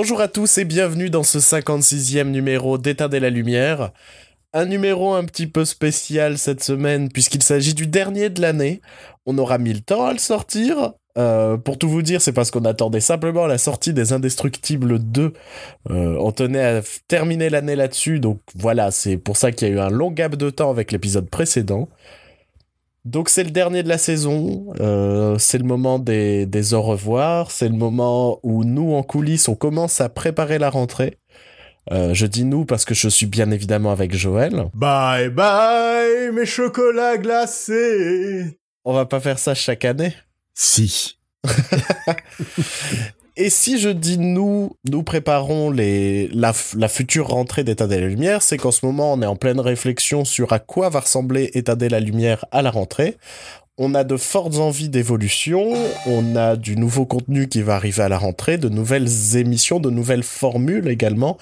Bonjour à tous et bienvenue dans ce 56e numéro d'Éteindre la lumière. Un numéro un petit peu spécial cette semaine puisqu'il s'agit du dernier de l'année. On aura mis le temps à le sortir. Euh, pour tout vous dire, c'est parce qu'on attendait simplement la sortie des Indestructibles 2. Euh, on tenait à terminer l'année là-dessus, donc voilà, c'est pour ça qu'il y a eu un long gap de temps avec l'épisode précédent. Donc c'est le dernier de la saison, euh, c'est le moment des, des au revoir, c'est le moment où nous en coulisses on commence à préparer la rentrée. Euh, je dis nous parce que je suis bien évidemment avec Joël. Bye bye mes chocolats glacés. On va pas faire ça chaque année. Si. Et si je dis nous, nous préparons les, la, la future rentrée d'État de la Lumière, c'est qu'en ce moment, on est en pleine réflexion sur à quoi va ressembler État de la Lumière à la rentrée. On a de fortes envies d'évolution, on a du nouveau contenu qui va arriver à la rentrée, de nouvelles émissions, de nouvelles formules également.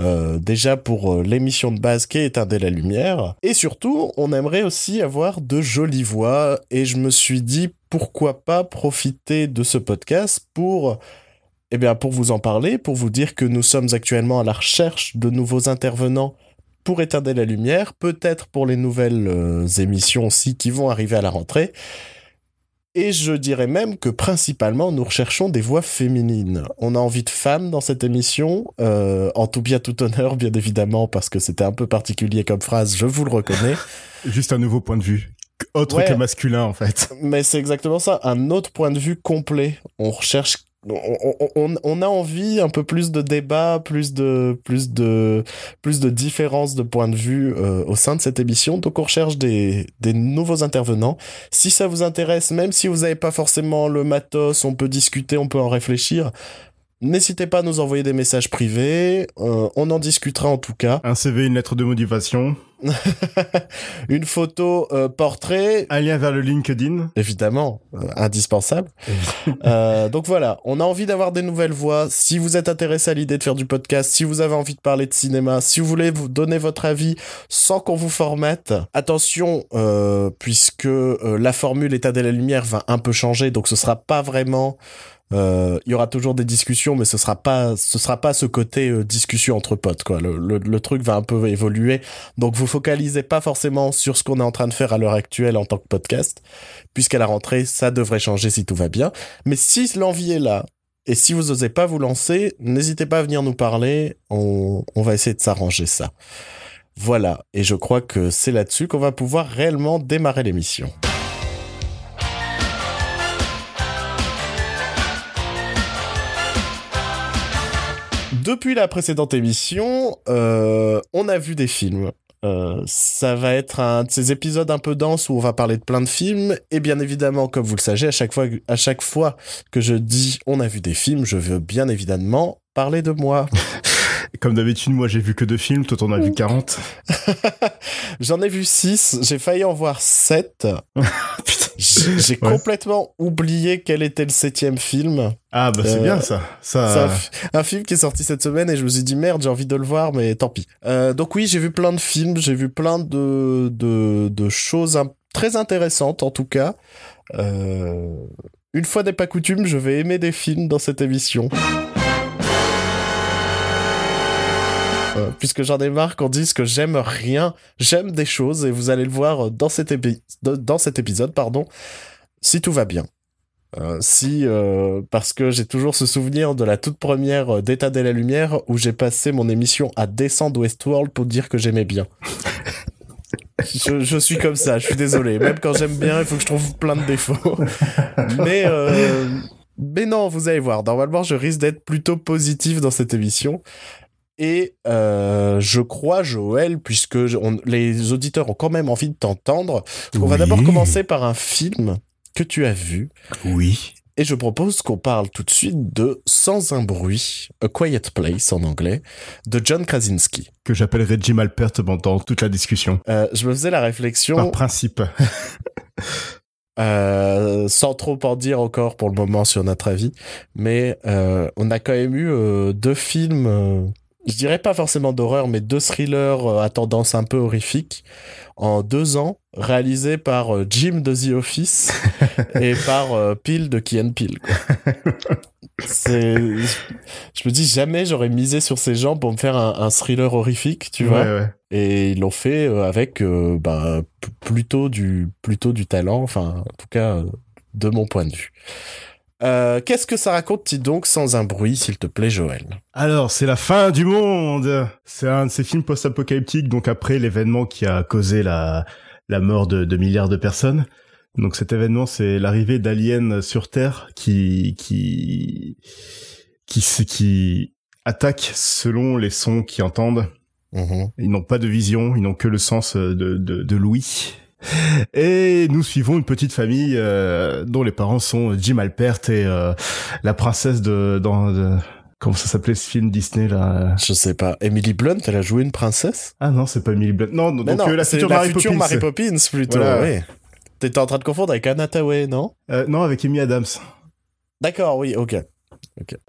Euh, déjà pour euh, l'émission de base qui est la lumière. Et surtout, on aimerait aussi avoir de jolies voix. Et je me suis dit, pourquoi pas profiter de ce podcast pour eh bien, pour vous en parler, pour vous dire que nous sommes actuellement à la recherche de nouveaux intervenants pour éteindre la lumière, peut-être pour les nouvelles euh, émissions aussi qui vont arriver à la rentrée. Et je dirais même que principalement nous recherchons des voix féminines. On a envie de femmes dans cette émission, euh, en tout bien tout honneur bien évidemment parce que c'était un peu particulier comme phrase, je vous le reconnais. Juste un nouveau point de vue autre que masculin en fait. Mais c'est exactement ça, un autre point de vue complet. On recherche on, a envie un peu plus de débat, plus de plus de plus de différences de points de vue euh, au sein de cette émission. Donc on recherche des, des nouveaux intervenants. Si ça vous intéresse, même si vous n'avez pas forcément le matos, on peut discuter, on peut en réfléchir. N'hésitez pas à nous envoyer des messages privés, euh, on en discutera en tout cas. Un CV, une lettre de motivation. une photo euh, portrait. Un lien vers le LinkedIn. Évidemment, euh, indispensable. donc voilà, on a envie d'avoir des nouvelles voix. Si vous êtes intéressé à l'idée de faire du podcast, si vous avez envie de parler de cinéma, si vous voulez vous donner votre avis sans qu'on vous formate, attention, puisque la formule état de la lumière va un peu changer, donc ce sera pas vraiment euh, il y aura toujours des discussions, mais ce sera pas, ce sera pas ce côté euh, discussion entre potes, quoi. Le, le, le, truc va un peu évoluer. Donc, vous focalisez pas forcément sur ce qu'on est en train de faire à l'heure actuelle en tant que podcast, puisqu'à la rentrée, ça devrait changer si tout va bien. Mais si l'envie est là, et si vous osez pas vous lancer, n'hésitez pas à venir nous parler. On, on va essayer de s'arranger ça. Voilà. Et je crois que c'est là-dessus qu'on va pouvoir réellement démarrer l'émission. Depuis la précédente émission, euh, on a vu des films. Euh, ça va être un de ces épisodes un peu denses où on va parler de plein de films et bien évidemment comme vous le savez à chaque fois à chaque fois que je dis on a vu des films je veux bien évidemment parler de moi Comme d'habitude, moi j'ai vu que deux films, toi t'en as vu 40. J'en ai vu 6, j'ai failli en voir 7. j'ai complètement oublié quel était le septième film. Ah bah c'est bien ça. ça... Un, un, film qui est sorti cette semaine et je me suis dit merde j'ai envie de le voir mais tant pis. Euh, donc oui j'ai vu plein de films, j'ai vu plein de, de, de choses très intéressantes en tout cas. Euh, une fois n'est pas coutume, je vais aimer des films dans cette émission. Euh, puisque j'en ai marre qu'on dise que j'aime rien, j'aime des choses et vous allez le voir dans cet, épisode, pardon, si tout va bien. Euh, si euh, parce que j'ai toujours ce souvenir de la toute première d'État de la Lumière où j'ai passé mon émission à descendre Westworld pour dire que j'aimais bien. je, je, suis comme ça, je suis désolé. Même quand j'aime bien, il faut que je trouve plein de défauts. Mais mais non, vous allez voir. Normalement, je risque d'être plutôt positif dans cette émission. Et euh, je crois, Joël, puisque les auditeurs ont quand même envie de t'entendre, on va d'abord commencer par un film que tu as vu. Oui. Et je propose qu'on parle tout de suite de Sans un bruit, A Quiet Place en anglais, de John Krasinski. Que j'appellerai Jim Alpert pendant toute la discussion. Euh, je me faisais la réflexion... Par principe. Euh, sans trop en dire encore pour le moment sur notre avis, mais euh, on a quand même eu deux films je dirais pas forcément d'horreur, mais deux thrillers euh, à tendance un peu horrifique en deux ans, réalisés par euh, Jim de The Office et par euh, Peel de Key and. C'est, je me dis jamais j'aurais misé sur ces gens pour me faire un, un thriller horrifique, tu vois. Ouais. Et ils l'ont fait avec euh, bah, plutôt du plutôt du talent, enfin en tout cas de mon point de vue. Euh, Qu'est-ce que ça raconte-t-il donc sans un bruit, s'il te plaît, Joël? Alors, c'est la fin du monde. C'est un de ces films post-apocalyptiques, donc après l'événement qui a causé la, la mort de, de milliards de personnes. Donc cet événement, c'est l'arrivée d'aliens sur Terre qui, qui, qui, qui, attaquent selon les sons qu'ils entendent. Mhm. Ils n'ont pas de vision, ils n'ont que le sens de, de, de l'ouïe. Et nous suivons une petite famille euh, dont les parents sont Jim Alpert et euh, la princesse de dans de- comment ça s'appelait ce film Disney là Je sais pas. Emily Blunt, elle a joué une princesse? Ah non, c'est pas Emily Blunt. Non, Mais donc non, euh, la c'est future la Mary future Poppins. Mary Poppins plutôt. Voilà. Oui. T'étais en train de confondre avec Anna Tawai, non? Euh, non, avec Amy Adams. D'accord, oui, ok.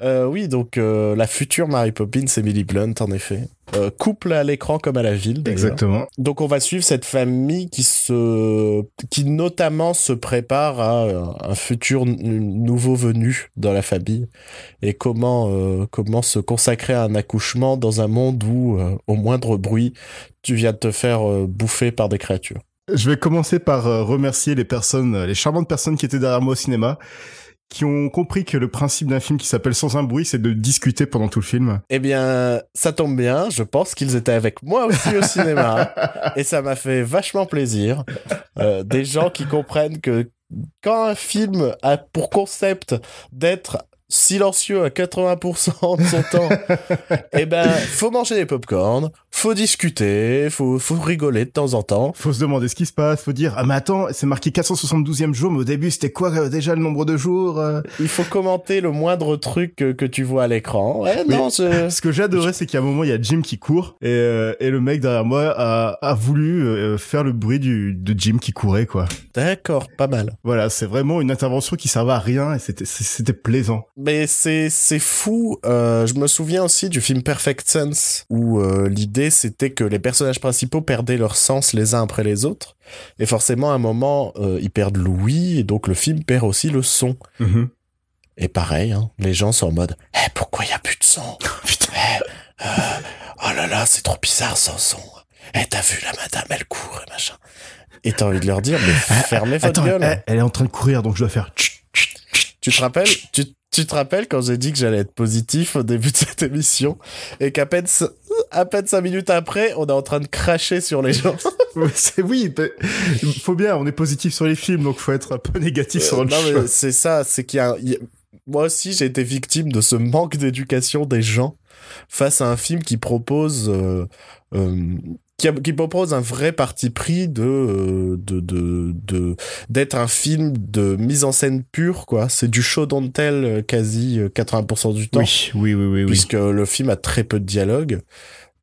Euh, oui, donc euh, la future Mary Poppins, Emily Blunt, en effet. Euh, couple à l'écran comme à la ville. Exactement. Donc on va suivre cette famille qui se, qui notamment se prépare à un futur nouveau venu dans la famille et comment comment se consacrer à un accouchement dans un monde où au moindre bruit tu viens de te faire bouffer par des créatures. Je vais commencer par remercier les personnes, les charmantes personnes qui étaient derrière moi au cinéma, qui ont compris que le principe d'un film qui s'appelle Sans un bruit, c'est de discuter pendant tout le film. Eh bien, ça tombe bien, je pense qu'ils étaient avec moi aussi au cinéma et ça m'a fait vachement plaisir. Euh, des gens qui comprennent que quand un film a pour concept d'être silencieux à 80% de son temps, eh ben, faut manger des popcorn, faut discuter, faut, faut rigoler de temps en temps. Faut se demander ce qui se passe, faut dire ah mais attends, c'est marqué 472e jour, mais au début c'était quoi euh, déjà le nombre de jours euh? Il faut commenter le moindre truc que, que tu vois à l'écran. Ouais, Mais- non. Ce que j'ai adoré, c'est qu'à un moment il y a Jim qui court et, euh, et le mec derrière moi a, a voulu euh, faire le bruit du de Jim qui courait quoi. D'accord, pas mal. Voilà, c'est vraiment une intervention qui servait à rien et c'était c'était plaisant. Mais c'est c'est fou. Euh, je me souviens aussi du film Perfect Sense où euh, l'idée c'était que les personnages principaux perdaient leur sens les uns après les autres et forcément à un moment euh, ils perdent l'ouïe et donc le film perd aussi le son. Mhm. Et pareil, hein, les gens sont en mode Eh, pourquoi il y a plus de son? Putain. Eh, euh, Oh là là, c'est trop bizarre sans son. Eh, t'as vu la madame, elle court et machin. Et t'as envie de leur dire, mais fermez votre Attends, gueule. elle, elle est en train de courir donc je dois faire. Tu te rappelles tu, tu te rappelles quand j'ai dit que j'allais être positif au début de cette émission et qu'à peine à peine cinq minutes après, on est en train de cracher sur les gens. Oui, mais faut bien, on est positif sur les films donc faut être un peu négatif sur Euh, autre non chose. c'est ça, c'est qu'il y a, il y a- moi aussi j'ai été victime de ce manque d'éducation des gens face à un film qui propose euh, euh, qui, a- qui propose un vrai parti pris de euh, de de de d'être un film de mise en scène pure quoi. C'est du show don't tell euh, quasi euh, 80% du temps. Oui, oui, oui, oui, oui. puisque le film a très peu de dialogue.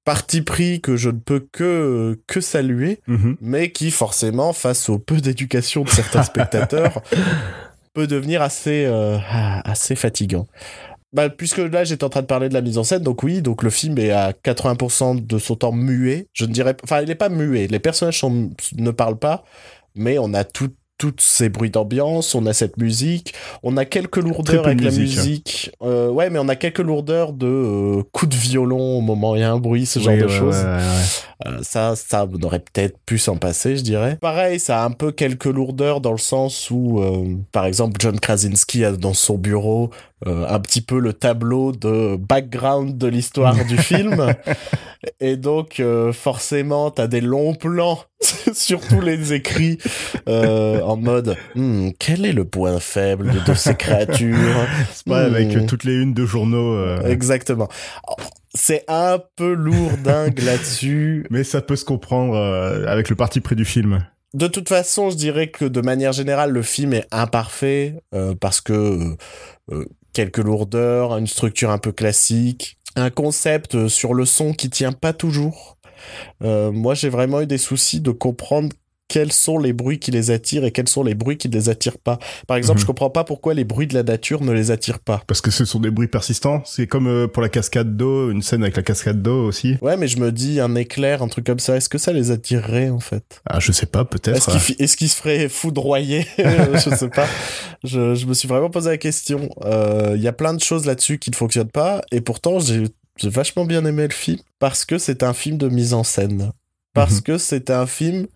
Parti pris que je ne peux que, que saluer, Mhm. mais qui forcément, face au peu d'éducation de certains spectateurs, peut devenir assez, euh, ah, assez fatigant. Bah, puisque là, j'étais en train de parler de la mise en scène, donc oui, donc le film est à 80% de son temps muet. Je ne dirais, enfin, il n'est pas muet. Les personnages ne parlent pas, mais on a tout, toutes ces bruits d'ambiance, on a cette musique, on a quelques lourdeurs avec la musique, hein. Euh, ouais, mais on a quelques lourdeurs de euh, coups de violon au moment où il y a un bruit, ce genre de choses. ouais, ouais, ouais. Euh, ça, ça, on aurait peut-être pu s'en passer, je dirais. Pareil, ça a un peu quelques lourdeurs dans le sens où, par exemple, John Krasinski a dans son bureau un petit peu le tableau de background de l'histoire du film. Et donc, forcément, t'as des longs plans sur tous les écrits euh, en mode Hmm, quel est le point faible de ces créatures C'est pas avec Hmm. toutes les unes de journaux. euh, Exactement. C'est un peu lourdingue là-dessus. Mais ça peut se comprendre euh, avec le parti pris du film. De toute façon, je dirais que de manière générale, le film est imparfait parce que quelques lourdeurs, une structure un peu classique, un concept sur le son qui tient pas toujours. Euh, moi, j'ai vraiment eu des soucis de comprendre quels sont les bruits qui les attirent et quels sont les bruits qui ne les attirent pas. Par exemple, Mhm. je comprends pas pourquoi les bruits de la nature ne les attirent pas. Parce que ce sont des bruits persistants. C'est comme euh, pour la cascade d'eau, une scène avec la cascade d'eau aussi. Ouais, mais je me dis un éclair, un truc comme ça, est-ce que ça les attirerait en fait? Ah, je sais pas, peut-être. Est-ce qu'ils se feraient foudroyer Je sais pas. Je, je me suis vraiment posé la question. Euh, Il y a plein de choses là-dessus qui ne fonctionnent pas, et pourtant j'ai j'ai vachement bien aimé le film parce que c'est un film de mise en scène, parce Mhm. que c'est un film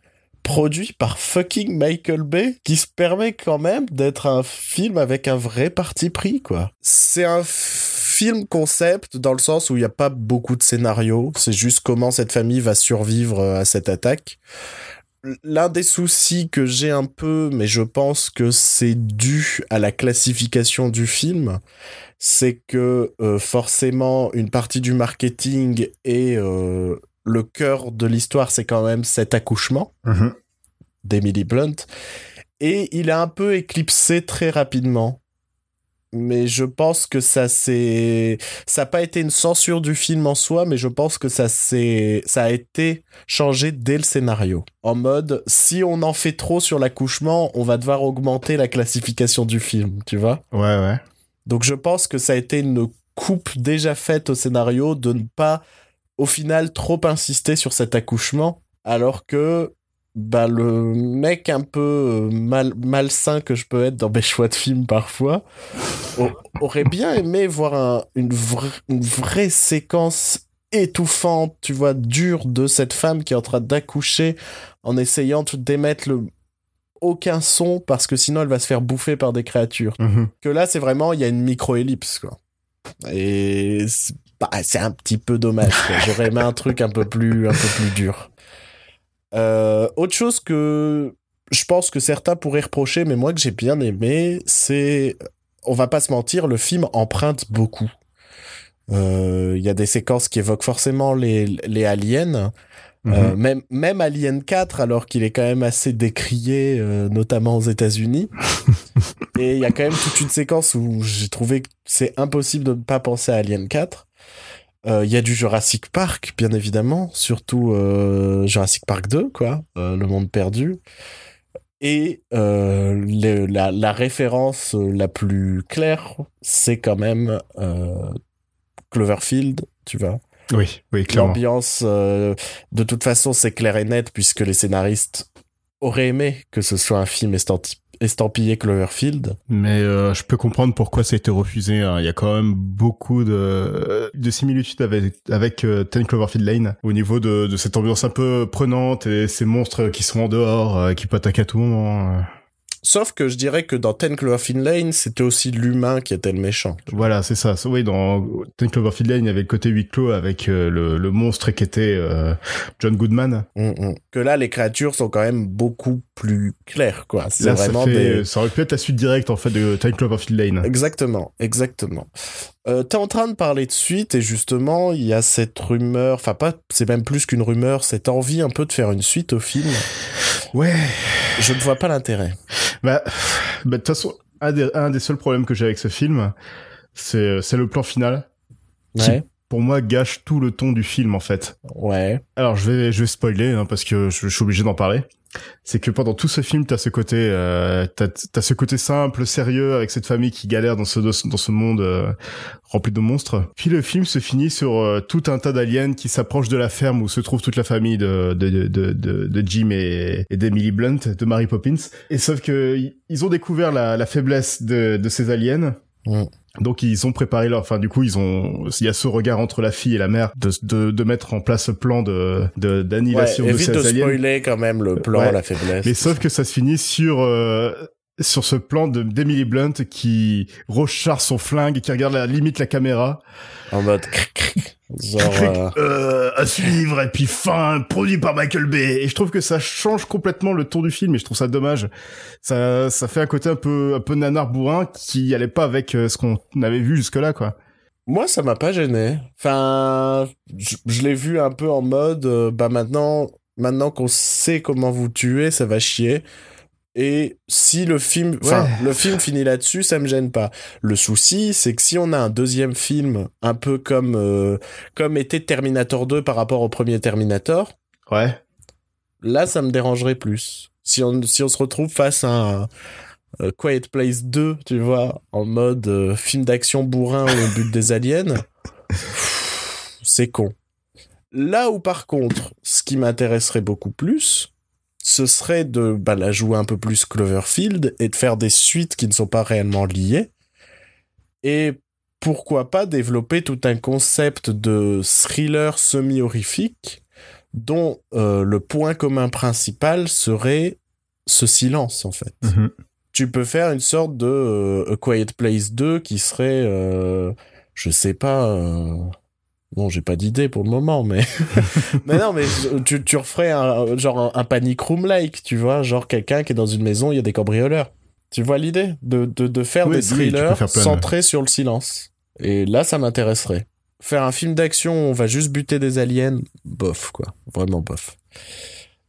produit par fucking Michael Bay qui se permet quand même d'être un film avec un vrai parti pris quoi. C'est un film concept dans le sens où il n'y a pas beaucoup de scénario, c'est juste comment cette famille va survivre euh, à cette attaque. L'un des soucis que j'ai un peu, mais je pense que c'est dû à la classification du film, c'est que euh, forcément une partie du marketing et euh, le cœur de l'histoire, c'est quand même cet accouchement Mhm. d'Emily Blunt. Et il a un peu éclipsé très rapidement. Mais je pense que ça c'est ça n'a pas été une censure du film en soi, mais je pense que ça c'est ça a été changé dès le scénario. En mode si on en fait trop sur l'accouchement, on va devoir augmenter la classification du film, tu vois? Ouais, ouais. Donc je pense que ça a été une coupe déjà faite au scénario de ne pas au final trop insister sur cet accouchement alors que bah le mec un peu euh, mal malsain que je peux être dans mes choix de films parfois aurait bien aimé voir un- une, vra- une vraie séquence étouffante, tu vois, dure de cette femme qui est en train d'accoucher en essayant de d'émettre le aucun son parce que sinon elle va se faire bouffer par des créatures. Mhm. que là c'est vraiment il y a une micro-ellipse quoi. Et c'est bah, c'est un petit peu dommage j'aurais aimé un truc un peu plus un peu plus dur Euh, autre chose que je pense que certains pourraient reprocher mais moi que j'ai bien aimé c'est on va pas se mentir le film emprunte beaucoup Euh, il y a des séquences qui évoquent forcément les, les aliens Mhm. euh, même, même Alien 4, alors qu'il est quand même assez décrié, euh, notamment aux États-Unis. Et il y a quand même toute une séquence où j'ai trouvé que c'est impossible de ne pas penser à Alien 4. Euh, Il y a du Jurassic Park, bien évidemment, surtout euh, Jurassic Park 2, quoi, euh, Le Monde Perdu. Et la, la référence la plus claire, c'est quand même Cloverfield, tu vois. Oui, oui, clairement. L'ambiance, de toute façon, c'est clair et net puisque les scénaristes auraient aimé que ce soit un film estampillé Cloverfield. Mais euh, je peux comprendre pourquoi ça a été refusé. hein. Il y a quand même beaucoup de, de similitudes avec, avec euh, Ten Cloverfield Lane au niveau de, de cette ambiance un peu prenante et ces monstres qui sont en dehors, euh, qui peuvent attaquer à tout moment. Sauf que je dirais que dans Ten Cloverfield Lane, c'était aussi l'humain qui était le méchant. Voilà, c'est ça. Oui, dans Ten Cloverfield Lane, il y avait le côté huis clos avec euh, le, le monstre qui était euh, John Goodman. Mm, mm. Que là, les créatures sont quand même beaucoup plus claires, quoi. C'est Là, ça, fait, des... ça aurait pu être la suite directe en fait de Ten Cloverfield Lane. Exactement, exactement. Euh, T'es en train de parler de suite et justement, il y a cette rumeur, enfin pas, c'est même plus qu'une rumeur, cette envie un peu de faire une suite au film. Ouais. Je ne vois pas l'intérêt. Bah, bah, de toute façon, un des, un des seuls problèmes que j'ai avec ce film, c'est c'est le plan final. Qui- Ouais, Pour moi, gâche tout le ton du film en fait. ouais. Alors je vais je vais spoiler hein, parce que je, je suis obligé d'en parler. C'est que pendant tout ce film, t'as ce côté euh, t'as t'as ce côté simple, sérieux avec cette famille qui galère dans ce dans ce monde euh, rempli de monstres. Puis le film se finit sur euh, tout un tas d'aliens qui s'approchent de la ferme où se trouve toute la famille de de de de, de, Jim et, d'Emily Blunt, de Mary Poppins. Et sauf que ils ont découvert la, la faiblesse de de ces aliens. Mm. Donc ils ont préparé leur, enfin du coup ils ont, il y a ce regard entre la fille et la mère de de, de mettre en place ce plan de de Ouais, d'annihilation de évite ces de aliens. spoiler quand même le plan, Ouais. la faiblesse. Mais sauf que ça se finit sur euh, sur ce plan de d'Emily Blunt qui recharge son flingue et qui regarde la limite la caméra. En mode cric, cric. Genre, euh, Euh, à suivre et puis fin produit par Michael Bay et je trouve que ça change complètement le ton du film et je trouve ça dommage ça ça fait un côté un peu un peu nanar bourrin qui allait pas avec euh, ce qu'on avait vu jusque là quoi moi, ça m'a pas gêné. Enfin, je, je l'ai vu un peu en mode, euh, bah maintenant, maintenant qu'on sait comment vous tuer, ça va chier. Et si le film, enfin, Ouais. le film finit là-dessus, ça me gêne pas. Le souci, c'est que si on a un deuxième film, un peu comme, euh, comme était Terminator 2 par rapport au premier Terminator, ouais là, ça me dérangerait plus. Si on, si on se retrouve face à un euh, Quiet Place 2, tu vois, en mode euh, film d'action bourrin où on bute des aliens, c'est con. Là où par contre, ce qui m'intéresserait beaucoup plus, ce serait de bah, la jouer un peu plus Cloverfield et de faire des suites qui ne sont pas réellement liées. Et pourquoi pas développer tout un concept de thriller semi-horrifique dont euh, le point commun principal serait ce silence en fait. Mhm. Tu peux faire une sorte de euh, A Quiet Place 2 qui serait, euh, je sais pas, euh, bon j'ai pas d'idée pour le moment, mais mais non mais tu, tu referais un, genre un, un panic room like, tu vois, genre quelqu'un qui est dans une maison, il y a des cambrioleurs. Tu vois l'idée de, de, de faire Oui, des oui, thrillers faire centrés sur le silence. Et là, ça m'intéresserait. Faire un film d'action, où on va juste buter des aliens, bof, quoi. Vraiment bof.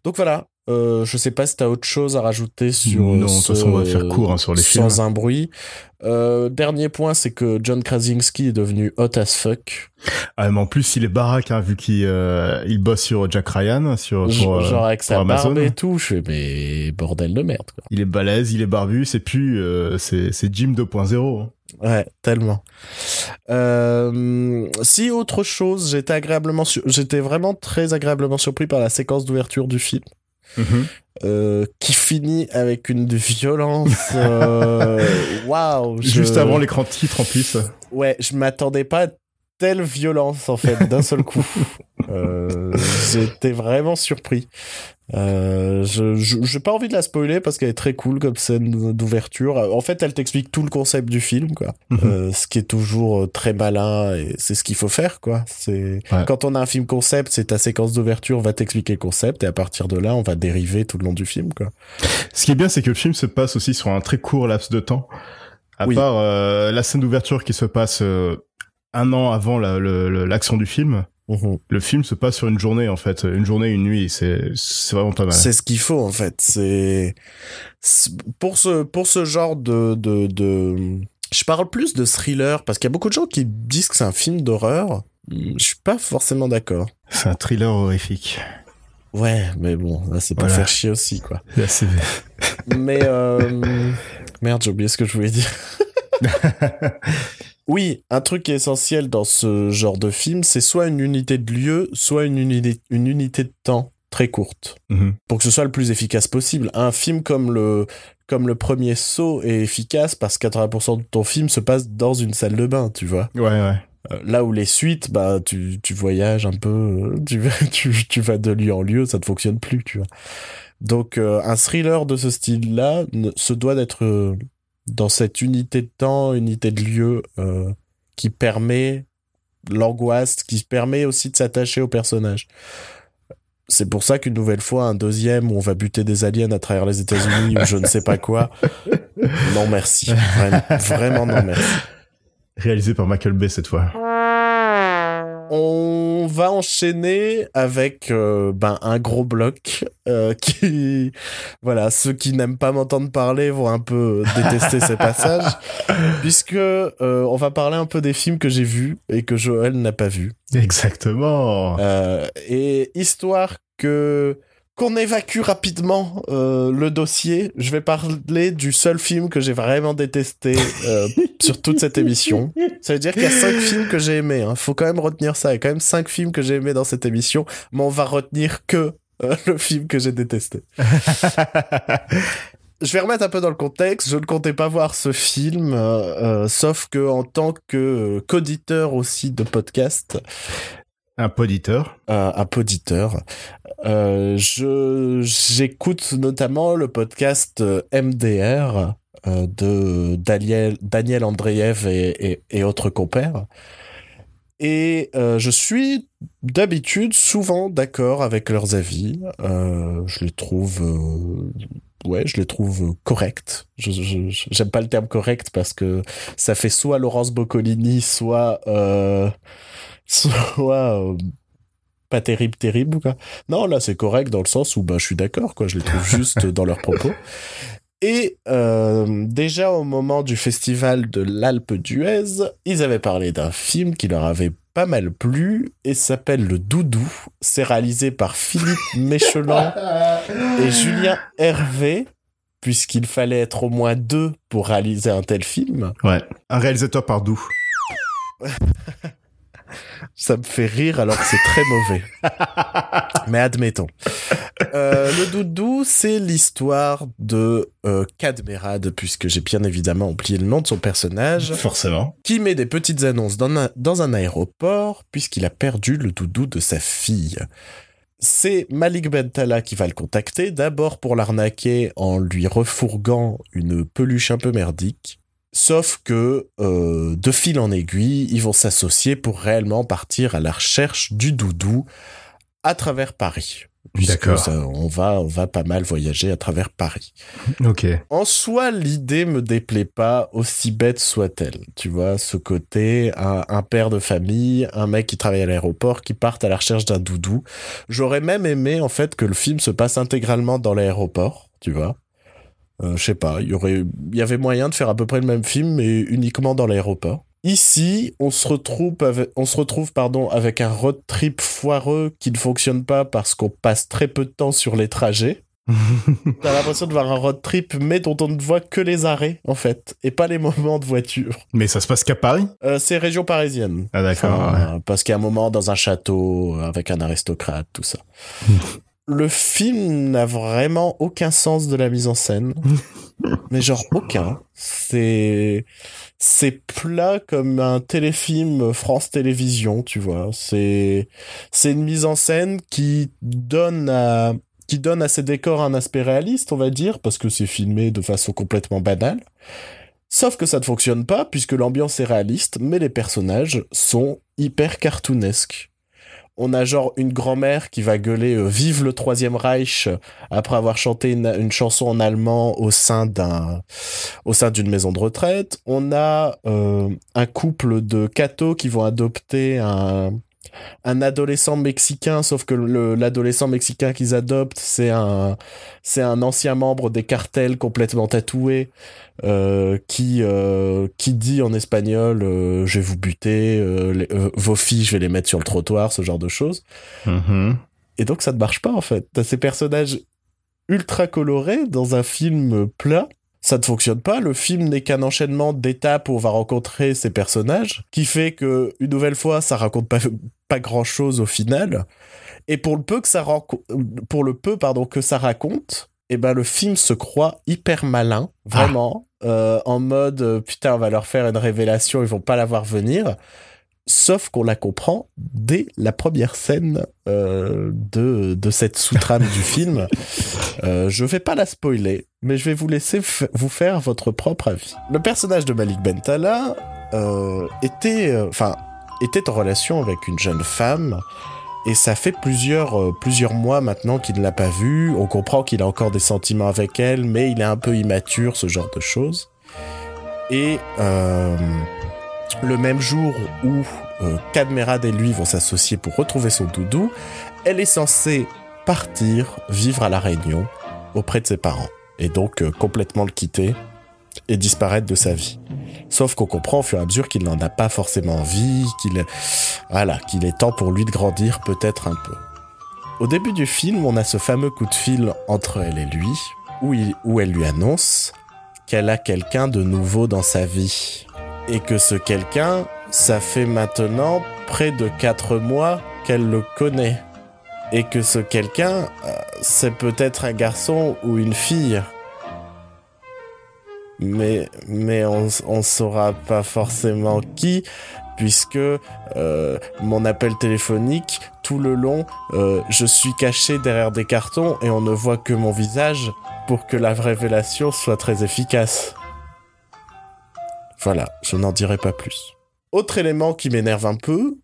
Donc voilà. Euh, je sais pas si t'as autre chose à rajouter sur. Non, de toute façon, on va faire court, hein, sur les Sans films. un bruit. Euh, dernier point, c'est que John Krasinski est devenu hot as fuck. Ah, mais en plus, il est baraque, hein, vu qu'il euh, il bosse sur Jack Ryan, sur Genre pour, genre avec pour sa Amazon. barbe et tout. Je fais, mais bordel de merde, quoi. Il est balèze, il est barbu, c'est plus, c'est c'est Jim 2.0. hein. Ouais, tellement. Euh, si autre chose, j'étais agréablement, j'étais vraiment très agréablement surpris par la séquence d'ouverture du film, euh, qui finit avec une violence. euh, Waouh. je- Juste avant l'écran titre en plus. Ouais, je m'attendais pas à telle violence en fait d'un seul coup. Euh, J'étais vraiment surpris. Euh, je j'ai pas envie de la spoiler parce qu'elle est très cool comme scène d'ouverture. En fait, elle t'explique tout le concept du film, quoi. Mhm. Euh, ce qui est toujours euh, très malin et c'est ce qu'il faut faire, quoi. C'est Ouais. quand on a un film concept, c'est ta séquence d'ouverture va t'expliquer le concept et à partir de là, on va dériver tout le long du film, quoi. Ce qui est bien, c'est que le film se passe aussi sur un très court laps de temps. À Oui. part euh, la scène d'ouverture qui se passe euh, un an avant la- l'action du film, Mhm. le film se passe sur une journée en fait, une journée, une nuit. C'est c'est vraiment pas mal. C'est ce qu'il faut en fait. C'est pour ce pour ce genre de de de. Je parle plus de thriller parce qu'il y a beaucoup de gens qui disent que c'est un film d'horreur. Je suis pas forcément d'accord. C'est un thriller horrifique. Ouais, mais bon, là c'est pour faire chier aussi quoi. Là, Mais euh... merde, j'ai oublié ce que je voulais dire. Oui, un truc qui est essentiel dans ce genre de film, c'est soit une unité de lieu, soit une, uni- une unité de temps très courte. Mhm. pour que ce soit le plus efficace possible. Un film comme le comme le premier saut est efficace parce que 80% de ton film se passe dans une salle de bain, tu vois. Ouais, ouais. Euh, Là où les suites, bah tu, tu voyages un peu, euh, tu, vas- tu, tu vas de lieu en lieu, ça ne fonctionne plus, tu vois. Donc euh, un thriller de ce style-là se doit d'être dans cette unité de temps, unité de lieu euh, qui permet l'angoisse, qui permet aussi de s'attacher au personnage. C'est pour ça qu'une nouvelle fois, un deuxième où on va buter des aliens à travers les États-Unis ou je ne sais pas quoi. Non merci. Vraiment, vraiment non merci. Réalisé par Michael Bay cette fois. On va enchaîner avec euh, ben, un gros bloc euh, qui, voilà, ceux qui n'aiment pas m'entendre parler vont un peu détester ces passages, puisque euh, on va parler un peu des films que j'ai vus et que Joël n'a pas vus. Exactement. Euh, et histoire que qu'on évacue rapidement euh, le dossier, je vais parler du seul film que j'ai vraiment détesté euh, sur toute cette émission. Ça veut dire qu'il y a cinq films que j'ai aimés. Hein. Faut quand même retenir ça. Il y a quand même cinq films que j'ai aimés dans cette émission, mais on va retenir que euh, le film que j'ai détesté. Je vais remettre un peu dans le contexte. Je ne comptais pas voir ce film, euh, euh, sauf que en tant que euh, qu'auditeur aussi de podcast, Un poditeur. euh, un poditeur, euh, je j'écoute notamment le podcast euh, MDR euh, de Daniel Daniel Andreev et, et, et autres compères. Et euh, je suis d'habitude souvent d'accord avec leurs avis. Euh, je les trouve, euh, ouais, je les trouve corrects. Je, je, je- j'aime pas le terme correct parce que ça fait soit Laurence Boccolini, soit, euh, soit euh, pas terrible, terrible quoi. Non, là c'est correct dans le sens où bah je suis d'accord quoi. Je les trouve juste dans leurs propos. Et euh, déjà au moment du festival de l'Alpe d'Huez, ils avaient parlé d'un film qui leur avait pas mal plu et s'appelle Le Doudou. C'est réalisé par Philippe Méchelan et Julien Hervé, puisqu'il fallait être au moins deux pour réaliser un tel film. Ouais, un réalisateur par doux. Ça me fait rire alors que c'est très mauvais. Mais admettons. Euh, le doudou, c'est l'histoire de euh, Cadmerade, puisque j'ai bien évidemment oublié le nom de son personnage. Forcément. Qui met des petites annonces dans un, dans un aéroport, puisqu'il a perdu le doudou de sa fille. C'est Malik Bentala qui va le contacter, d'abord pour l'arnaquer en lui refourguant une peluche un peu merdique. Sauf que, euh, de fil en aiguille, ils vont s'associer pour réellement partir à la recherche du doudou à travers Paris. D'accord. On va, on va pas mal voyager à travers Paris. Ok. En soi, l'idée me déplaît pas, aussi bête soit-elle. Tu vois, ce côté, un, un, père de famille, un mec qui travaille à l'aéroport, qui part à la recherche d'un doudou. J'aurais même aimé, en fait, que le film se passe intégralement dans l'aéroport, tu vois. Euh, je sais pas, il y aurait, il y avait moyen de faire à peu près le même film, mais uniquement dans l'aéroport. Ici, on se retrouve avec, on se retrouve, pardon, avec un road trip foireux qui ne fonctionne pas parce qu'on passe très peu de temps sur les trajets. T'as l'impression de voir un road trip, mais dont on ne voit que les arrêts, en fait, et pas les moments de voiture. Mais ça se passe qu'à Paris? Euh, C'est région parisienne. Ah d'accord. Enfin, ouais. Parce qu'il y a un moment dans un château avec un aristocrate, tout ça. le film n'a vraiment aucun sens de la mise en scène. mais genre aucun. C'est c'est plat comme un téléfilm France Télévisions, tu vois. C'est c'est une mise en scène qui donne à qui donne à ces décors un aspect réaliste, on va dire, parce que c'est filmé de façon complètement banale. Sauf que ça ne fonctionne pas puisque l'ambiance est réaliste, mais les personnages sont hyper cartoonesques on a genre une grand-mère qui va gueuler euh, Vive le Troisième Reich après avoir chanté une, chanson en allemand au sein d'un au sein d'une maison de retraite. On a euh, un couple de cathos qui vont adopter un un adolescent mexicain, sauf que l'adolescent mexicain qu'ils adoptent, c'est un, c'est un ancien membre des cartels complètement tatoué, euh, qui, euh, qui dit en espagnol, euh, je vais vous buter, les, vos filles, je vais les mettre sur le trottoir, ce genre de choses. Mm -hmm. Et donc ça ne marche pas en fait. T'as ces personnages ultra colorés dans un film plat ça ne fonctionne pas. Le film n'est qu'un enchaînement d'étapes où on va rencontrer ces personnages, qui fait que une nouvelle fois, ça raconte pas pas grand chose au final. Et pour le peu que ça pour le peu pardon que ça raconte, eh ben le film se croit hyper malin, vraiment, ah. euh, en mode euh, putain on va leur faire une révélation, ils vont pas la voir venir. Sauf qu'on la comprend dès la première scène euh, de, de cette sous-trame du film. Euh, je vais pas la spoiler, mais je vais vous laisser vous faire votre propre avis. Le personnage de Malik Bentala euh, était, enfin, était en relation avec une jeune femme. Et ça fait plusieurs, euh, plusieurs mois maintenant qu'il ne l'a pas vue. On comprend qu'il a encore des sentiments avec elle, mais il est un peu immature, ce genre de choses. Et euh, le même jour où euh, et lui vont s'associer pour retrouver son doudou, elle est censée partir vivre à La Réunion auprès de ses parents. Et donc euh, complètement le quitter et disparaître de sa vie. Sauf qu'on comprend au fur et à mesure qu'il n'en a pas forcément envie, qu'il est, voilà, qu'il est temps pour lui de grandir peut-être un peu. Au début du film, on a ce fameux coup de fil entre elle et lui, où, il, où elle lui annonce qu'elle a quelqu'un de nouveau dans sa vie. Et que ce quelqu'un, ça fait maintenant près de quatre mois qu'elle le connaît. Et que ce quelqu'un, c'est peut-être un garçon ou une fille mais mais on on saura pas forcément qui puisque euh, mon appel téléphonique tout le long euh, je suis caché derrière des cartons et on ne voit que mon visage pour que la révélation soit très efficace. Voilà, je n'en dirai pas plus. Autre élément qui m'énerve un peu,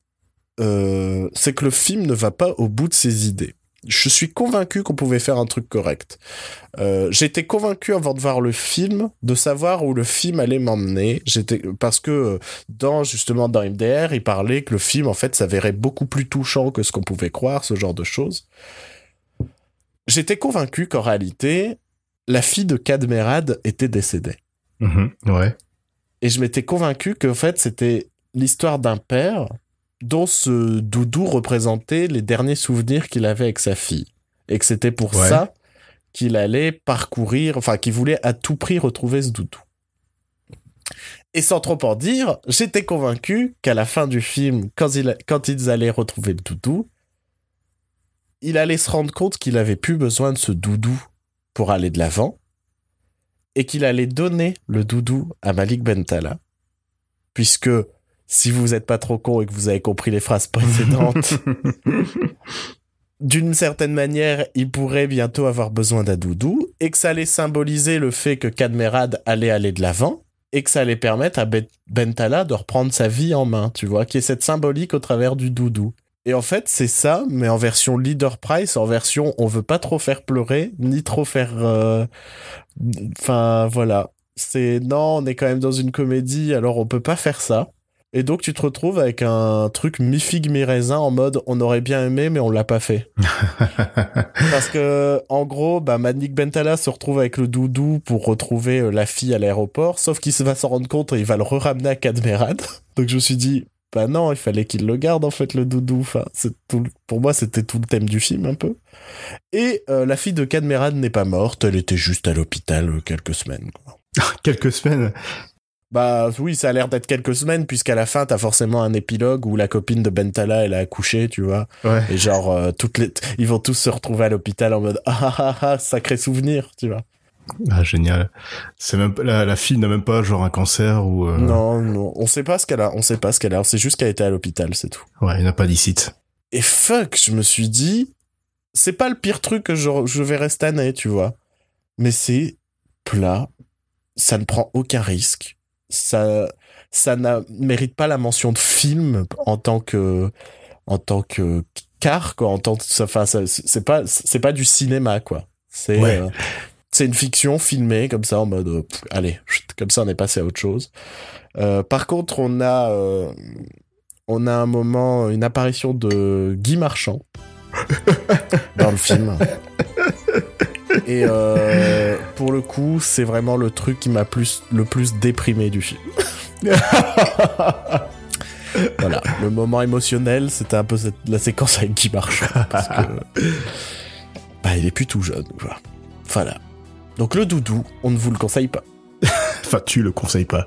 euh, c'est que le film ne va pas au bout de ses idées je suis convaincu qu'on pouvait faire un truc correct. Euh, J'étais convaincu avant de voir le film de savoir où le film allait m'emmener. J'étais parce que dans justement dans MDR, il parlait que le film en fait s'avérait beaucoup plus touchant que ce qu'on pouvait croire, ce genre de choses. J'étais convaincu qu'en réalité, la fille de Cadmerade était décédée. Mmh, ouais. Et je m'étais convaincu qu'en fait c'était l'histoire d'un père dont ce doudou représentait les derniers souvenirs qu'il avait avec sa fille. Et que c'était pour ça qu'il allait parcourir, enfin qu'il voulait à tout prix retrouver ce doudou. Et sans trop en dire, j'étais convaincu qu'à la fin du film, quand, quand ils allaient retrouver le doudou, il allait se rendre compte qu'il avait plus besoin de ce doudou pour aller de l'avant et qu'il allait donner le doudou à Malik Bentala. Puisque si vous n'êtes pas trop con et que vous avez compris les phrases précédentes, d'une certaine manière, il pourrait bientôt avoir besoin d'un doudou et que ça allait symboliser le fait que Kadmerad allait aller de l'avant et que ça allait permettre à Bentala de reprendre sa vie en main, tu vois, qui est cette symbolique au travers du doudou. Et en fait, c'est ça, mais en version leader price, en version on veut pas trop faire pleurer, ni trop faire. Euh, enfin, voilà. C'est non, on est quand même dans une comédie, alors on peut pas faire ça. Et donc tu te retrouves avec un truc mi-figue mi-raisin en mode on aurait bien aimé mais on l'a pas fait. Parce que en gros, bah Manik Bentala se retrouve avec le doudou pour retrouver euh, la fille à l'aéroport, sauf qu'il va s'en rendre compte et il va le re-ramener à Cadmerad. Donc je me suis dit bah non, il fallait qu'il le garde en fait le doudou. Enfin, c'est tout. Pour moi, c'était tout le thème du film un peu. Et euh, la fille de Cadmerad n'est pas morte, elle était juste à l'hôpital euh, quelques semaines. quelques semaines. Bah oui, ça a l'air d'être quelques semaines puisqu'à la fin t'as forcément un épilogue où la copine de Bentala elle a accouché, tu vois. Et genre euh, toutes les, ils vont tous se retrouver à l'hôpital en mode ah ah ah, ah sacré souvenir, tu vois. Ah génial. C'est même la, la fille n'a même pas genre un cancer ou. Euh... Non non, on sait pas ce qu'elle a, on sait pas ce qu'elle a, c'est juste qu'elle été à l'hôpital, c'est tout. Ouais, il n'a pas d'ici. Et fuck, je me suis dit, c'est pas le pire truc que je, je verrai cette année, tu vois. Mais c'est plat, ça ne prend aucun risque ça ça ne mérite pas la mention de film en tant que en tant que car quoi en tant enfin c'est pas c'est pas du cinéma quoi c'est euh, c'est une fiction filmée comme ça en mode euh, allez comme ça on est passé à autre chose euh, par contre on a on a un moment une apparition de Guy Marchand dans le film et pour le coup c'est vraiment le truc qui m'a plus le plus déprimé du film voilà, le moment émotionnel, c'était un peu la séquence avec Guy Marchand. Parce que, bah, il est plus tout jeune, Voilà. Donc le doudou, on ne vous le conseille pas. enfin, tu le conseilles pas.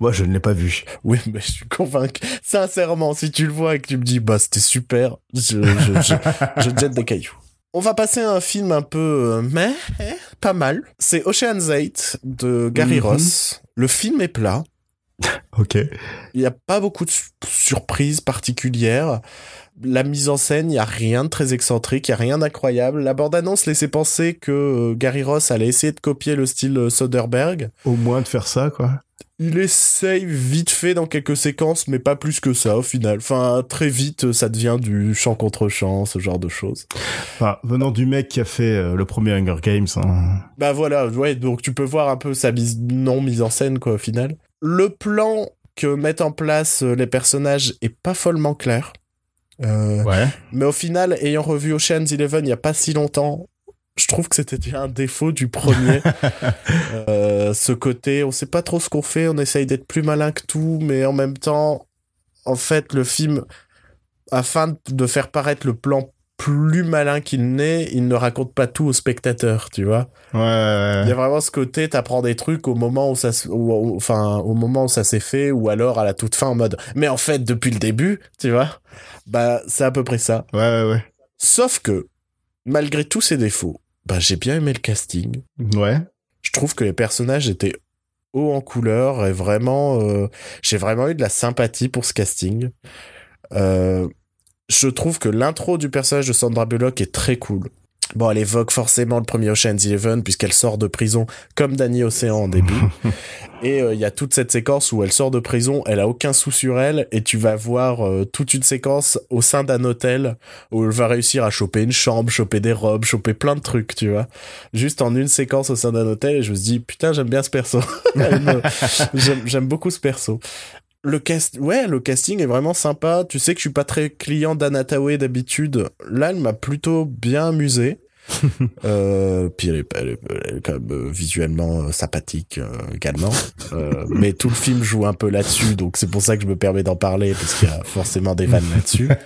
Moi, je ne l'ai pas vu. Oui, mais je suis convaincu. Sincèrement, si tu le vois et que tu me dis, bah, c'était super, je, je, jette des cailloux. On va passer à un film un peu, euh, mais, eh, pas mal. C'est Ocean's 8 de Gary mhm. Ross. Le film est plat. ok. Il n'y a pas beaucoup de surprises particulières. La mise en scène, il n'y a rien de très excentrique, il n'y a rien d'incroyable. La bande-annonce laissait penser que euh, Gary Ross allait essayer de copier le style euh, Soderbergh. Au moins de faire ça, quoi. Il essaye vite fait dans quelques séquences, mais pas plus que ça au final. Enfin, très vite, ça devient du chant contre chant, ce genre de choses. Enfin, venant du mec qui a fait euh, le premier Hunger Games. Hein. Bah voilà, ouais, donc tu peux voir un peu sa mise, non mise en scène, quoi, au final le plan que mettent en place euh, les personnages est pas follement clair. Euh, ouais. Mais au final, ayant revu Ocean's Eleven il y a pas si longtemps, je trouve que c'était un défaut du premier. euh, ce côté, on sait pas trop ce qu'on fait, on essaye d'être plus malin que tout, mais en même temps, en fait, le film, afin de faire paraître le plan plus malin qu'il n'est, il ne raconte pas tout au spectateur, tu vois. Ouais, Il y a vraiment ce côté, t'apprends des trucs au moment où ça, enfin, au moment où ça s'est fait, ou alors à la toute fin en mode, mais en fait, depuis le début, tu vois. Bah, c'est à peu près ça. Ouais, ouais, ouais. Sauf que, malgré tous ses défauts, bah, j'ai bien aimé le casting. Ouais. Je trouve que les personnages étaient haut en couleur et vraiment, euh, j'ai vraiment eu de la sympathie pour ce casting. Euh, je trouve que l'intro du personnage de Sandra Bullock est très cool. Bon, elle évoque forcément le premier Ocean's Eleven puisqu'elle sort de prison comme Danny Océan en début. et euh, il y a toute cette séquence où elle sort de prison, elle a aucun sou sur elle et tu vas voir euh, toute une séquence au sein d'un hôtel où elle va réussir à choper une chambre, choper des robes, choper plein de trucs, tu vois. Juste en une séquence au sein d'un hôtel et je me dis putain, j'aime bien ce perso. j'aime beaucoup ce perso le cast, ouais, le casting est vraiment sympa. Tu sais que je suis pas très client d'Anatawe d'habitude. Là, elle m'a plutôt bien amusé. euh, puis elle est, elle est- elle est quand même euh, visuellement euh, sympathique euh, également. Euh, mais tout le film joue un peu là-dessus, donc c'est pour ça que je me permets d'en parler, parce qu'il y a forcément des vannes là-dessus.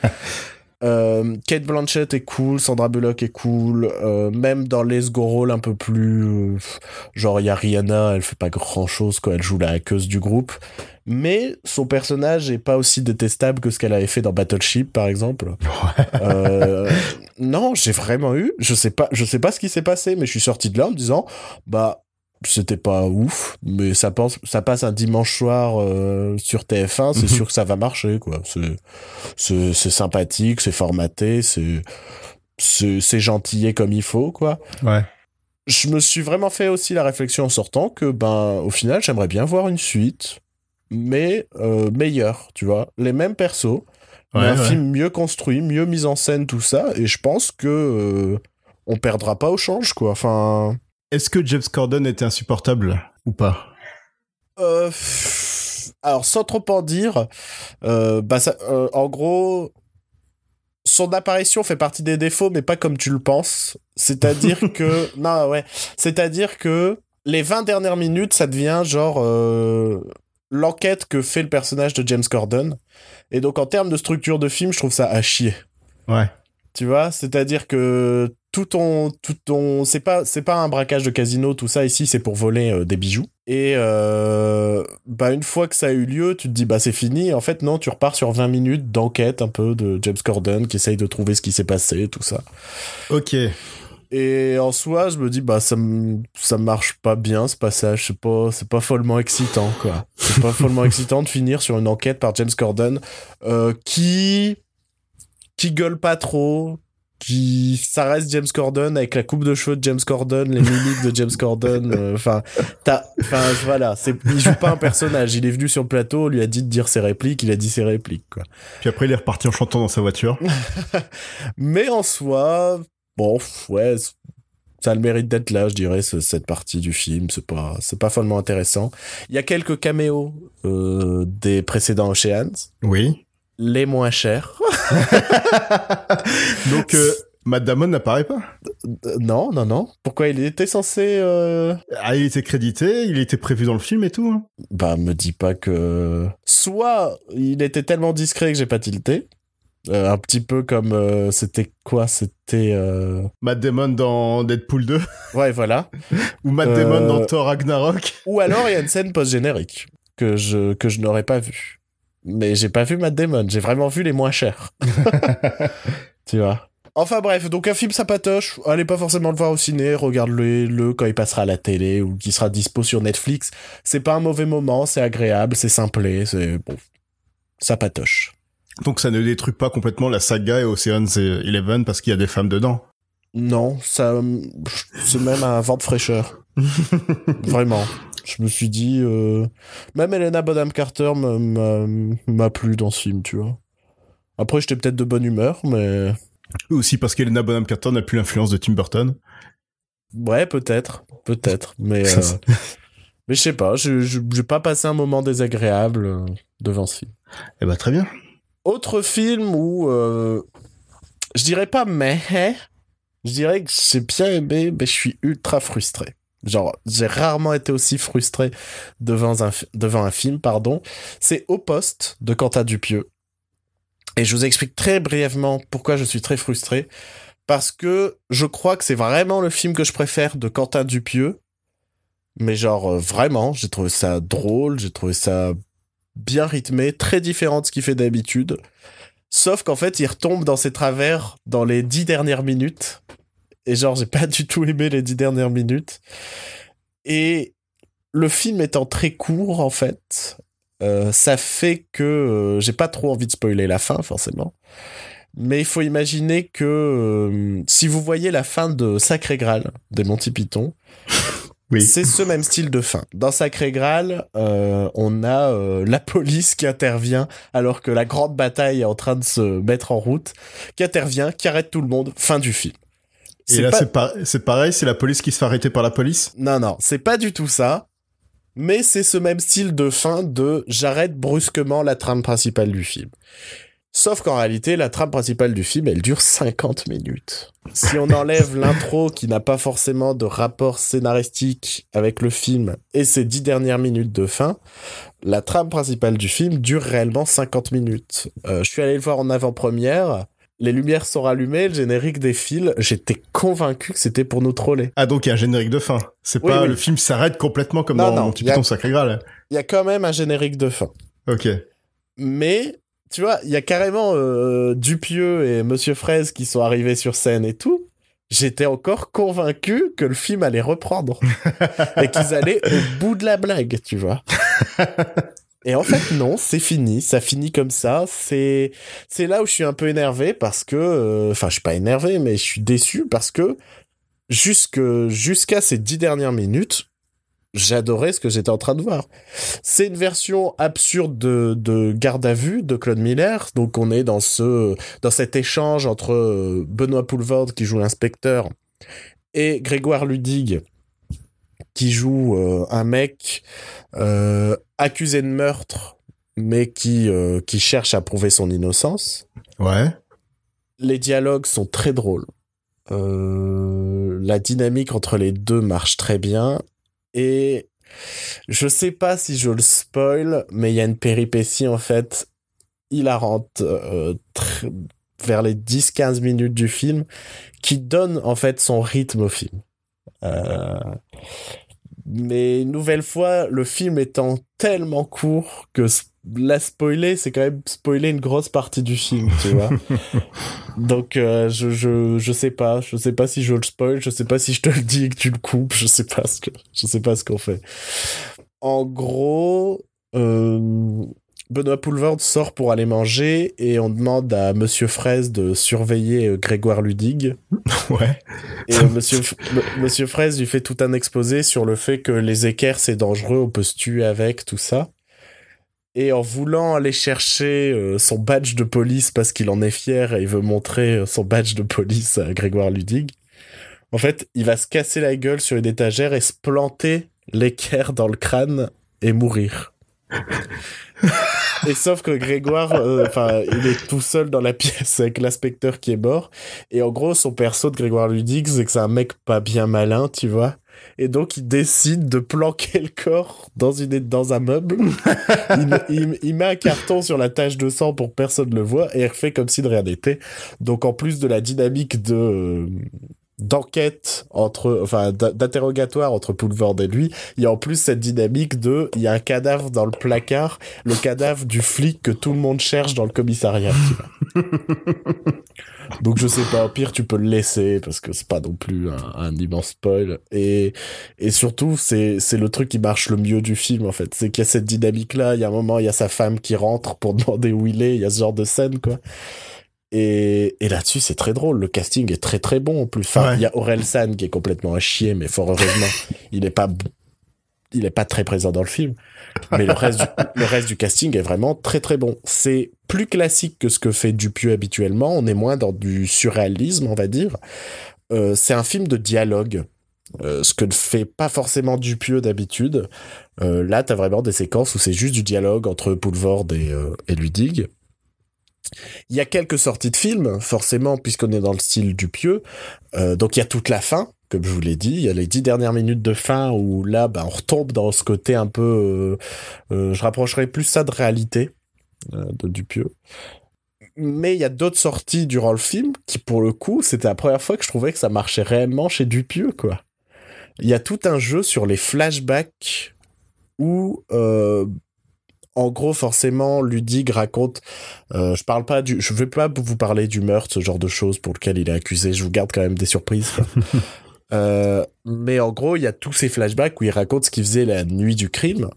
Euh, Kate Blanchett est cool, Sandra Bullock est cool, euh, même dans les go rôles un peu plus euh, genre il y a Rihanna, elle fait pas grand chose quoi, elle joue la hackeuse du groupe, mais son personnage est pas aussi détestable que ce qu'elle avait fait dans Battleship par exemple. Euh, non, j'ai vraiment eu, je sais pas, je sais pas ce qui s'est passé, mais je suis sorti de là en me disant bah c'était pas ouf, mais ça passe, ça passe un dimanche soir euh, sur TF1, c'est Mhm. sûr que ça va marcher, quoi. C'est, sympathique, c'est formaté, c'est, gentillé comme il faut, quoi. Ouais. Je me suis vraiment fait aussi la réflexion en sortant que, ben, au final, j'aimerais bien voir une suite, mais euh, meilleure, tu vois. Les mêmes persos, mais Ouais, un ouais. film mieux construit, mieux mis en scène, tout ça, et je pense que euh, on perdra pas au change, quoi. Enfin. Est-ce que James Corden était insupportable ou pas? Euh, alors, sans trop en dire, euh, bah ça, euh, en gros, son apparition fait partie des défauts, mais pas comme tu le penses. C'est-à-dire que, non, ouais, c'est-à-dire que les 20 dernières minutes, ça devient genre l'enquête que fait le personnage de James Corden. Et donc, en termes de structure de film, je trouve ça à chier. Ouais. Tu vois, c'est-à-dire que tout ton, tout ton, c'est pas, c'est pas un braquage de casino, tout ça ici, c'est pour voler euh, des bijoux. Et euh, bah une fois que ça a eu lieu, tu te dis bah c'est fini. En fait non, tu repars sur 20 minutes d'enquête un peu de James Corden qui essaye de trouver ce qui s'est passé, tout ça. Ok. Et en soi, je me dis bah ça ça marche pas bien ce passage, c'est pas c'est pas follement excitant quoi. C'est pas follement excitant de finir sur une enquête par James Corden euh, qui qui gueule pas trop, qui ça reste James Corden avec la coupe de cheveux de James Corden, les mimiques de James Corden, euh, enfin t'as enfin voilà, c'est il joue pas un personnage, il est venu sur le plateau, on lui a dit de dire ses répliques, il a dit ses répliques quoi. Puis après, il est reparti en chantant dans sa voiture. Mais en soi, bon, ouais, ça a le mérite d'être là, je dirais, ce- cette partie du film. C'est pas, c'est pas follement intéressant. Il y a quelques caméos euh, des précédents Oceans, Oui. les moins chers. Donc, euh, Matt Damon n'apparaît pas. Non, non, non. Pourquoi il était censé euh... Ah, il était crédité, il était prévu dans le film et tout. hein. Bah, me dis pas que. Soit il était tellement discret que j'ai pas tilté. Euh, un petit peu comme euh, c'était quoi C'était euh... Matt Damon dans Deadpool 2 ouais voilà. ou Matt Damon dans Thor Ragnarok. Ou alors il y a une scène post-générique que je, que je n'aurais pas vue. Mais j'ai pas vu Matt Damon, j'ai vraiment vu les moins chers. tu vois. Enfin bref, donc un film sympatoche, allez pas forcément le voir au ciné, regarde-le le quand il passera à la télé ou qu'il sera dispo sur Netflix. C'est pas un mauvais moment, c'est agréable, c'est simplé, c'est bon. Sympatoche. Donc ça ne détruit pas complètement la saga et Ocean's Eleven parce qu'il y a des femmes dedans. Non, ça, c'est même un vent de fraîcheur. Vraiment. Je me suis dit, euh, même Helena Bonham Carter m'a plu dans ce film, tu vois. Après, j'étais peut-être de bonne humeur, mais Aussi parce qu'Elena Bonham Carter n'a plus l'influence de Tim Burton. ouais, peut-être, peut-être, mais euh, mais je sais pas, je je- pas passé un moment désagréable euh, devant ce film. Eh ben très bien. Autre film où euh, je dirais pas mais hein, je dirais que j'ai bien aimé, mais je suis ultra frustré. Genre, j'ai rarement été aussi frustré devant un, devant un film, pardon. C'est Au Poste de Quentin Dupieux. Et je vous explique très brièvement pourquoi je suis très frustré. Parce que je crois que c'est vraiment le film que je préfère de Quentin Dupieux. Mais genre, euh, vraiment, j'ai trouvé ça drôle, j'ai trouvé ça bien rythmé, très différent de ce qu'il fait d'habitude. Sauf qu'en fait, il retombe dans ses travers dans les dix dernières minutes. Et genre, j'ai pas du tout aimé les dix dernières minutes. Et le film étant très court, en fait, euh, ça fait que euh, j'ai pas trop envie de spoiler la fin, forcément. Mais il faut imaginer que euh, si vous voyez la fin de Sacré Graal des Monty Python, Oui. c'est ce même style de fin. Dans Sacré Graal, on a la police qui intervient alors que la grande bataille est en train de se mettre en route, qui intervient, qui arrête tout le monde. Fin du film. Et C'est là pas- c'est pas... c'est pareil, c'est la police qui se fait arrêter par la police? Non, non, c'est pas du tout ça. Mais c'est ce même style de fin de j'arrête brusquement la trame principale du film. Sauf qu'en réalité, la trame principale du film, elle dure 50 minutes. Si on enlève l'intro qui n'a pas forcément de rapport scénaristique avec le film et ses dix dernières minutes de fin, la trame principale du film dure réellement 50 minutes. Euh, je suis allé le voir en avant-première. Les lumières sont rallumées, le générique défile. J'étais convaincu que c'était pour nous troller. Ah donc il y a un générique de fin. C'est Oui, pas oui. le film s'arrête complètement comme Non, dans Monty Python Sacré Graal. Il y a quand même un générique de fin. Ok. Mais, tu vois, il y a carrément euh, Dupieux et Monsieur Fraise qui sont arrivés sur scène et tout. J'étais encore convaincu que le film allait reprendre. et qu'ils allaient au bout de la blague, tu vois. Et en fait, non, c'est fini. Ça finit comme ça. C'est, c'est là où je suis un peu énervé parce que, euh, enfin, je suis pas énervé, mais je suis déçu parce que jusque, jusqu'à ces dix dernières minutes, j'adorais ce que j'étais en train de voir. C'est une version absurde de, de Garde à vue de Claude Miller. Donc on est dans ce dans cet échange entre euh, Benoît Poulvord qui joue l'inspecteur et Grégoire Ludig qui joue euh, un mec euh, accusé de meurtre mais qui euh, qui cherche à prouver son innocence. Ouais. Les dialogues sont très drôles. Euh, la dynamique entre les deux marche très bien. Et je sais pas si je le spoil, mais il y a une péripétie en fait hilarante euh, vers les 10-15 minutes du film qui donne en fait son rythme au film. Euh, mais une nouvelle fois, le film étant tellement court que la spoiler, c'est quand même spoiler une grosse partie du film, tu vois. Donc euh, je, je je sais pas, je sais pas si je le spoil, je sais pas si je te le dis et que tu le coupes, je sais pas ce que je sais pas ce qu'on fait. En gros, euh, Benoît Poulvord sort pour aller manger et on demande à Monsieur Fraise de surveiller euh, Grégoire Ludig. Ouais. Et euh, Monsieur, Monsieur Fraise lui fait tout un exposé sur le fait que les équerres c'est dangereux, on peut se tuer avec, tout ça. Et en voulant aller chercher euh, son badge de police parce qu'il en est fier et il veut montrer son badge de police à Grégoire Ludig, en fait, il va se casser la gueule sur une étagère et se planter l'équerre dans le crâne et mourir. Et sauf que Grégoire, euh, enfin, il est tout seul dans la pièce avec l'inspecteur qui est mort. Et en gros, son perso de Grégoire Ludig, c'est que c'est un mec pas bien malin, tu vois. Et donc, il décide de planquer le corps dans une dans un meuble. il, met un carton sur la tache de sang pour que personne le voit et il refait comme si de rien n'était. Donc, en plus de la dynamique de euh, d'enquête entre, enfin, d'interrogatoire entre Poulvord et lui, il y a en plus cette dynamique de, il y a un cadavre dans le placard, le cadavre du flic que tout le monde cherche dans le commissariat. tu vois. Donc je sais pas, au pire tu peux le laisser parce que c'est pas non plus un, un immense spoil. Et, et surtout c'est c'est le truc qui marche le mieux du film en fait, c'est qu'il y a cette dynamique là. Il y a un moment il y a sa femme qui rentre pour demander où il est. Il y a ce genre de scène quoi. Et, et là-dessus, c'est très drôle. Le casting est très très bon en plus. Enfin, Ouais. il y a Aurel San qui est complètement à chier, mais fort heureusement, il est pas, il est pas très présent dans le film. Mais le reste, du, le reste du casting est vraiment très très bon. C'est plus classique que ce que fait Dupieux habituellement. On est moins dans du surréalisme, on va dire. Euh, c'est un film de dialogue. Euh, ce que ne fait pas forcément Dupieux d'habitude. Euh, là, t'as vraiment des séquences où c'est juste du dialogue entre Poulvord et, euh, et Ludig. Il y a quelques sorties de films, forcément, puisqu'on est dans le style Dupieux. Euh, donc il y a toute la fin, comme je vous l'ai dit. Il y a les dix dernières minutes de fin où là, bah, on retombe dans ce côté un peu... euh, euh, je rapprocherais plus ça de réalité de Dupieux. Mais il y a d'autres sorties durant le film qui, pour le coup, c'était la première fois que je trouvais que ça marchait réellement chez Dupieux, quoi. Il y a tout un jeu sur les flashbacks où, en gros, forcément, Ludig raconte. Euh, je parle pas du, je vais pas vous parler du meurtre, ce genre de choses pour lequel il est accusé. Je vous garde quand même des surprises. Euh, mais en gros, il y a tous ces flashbacks où il raconte ce qu'il faisait la nuit du crime.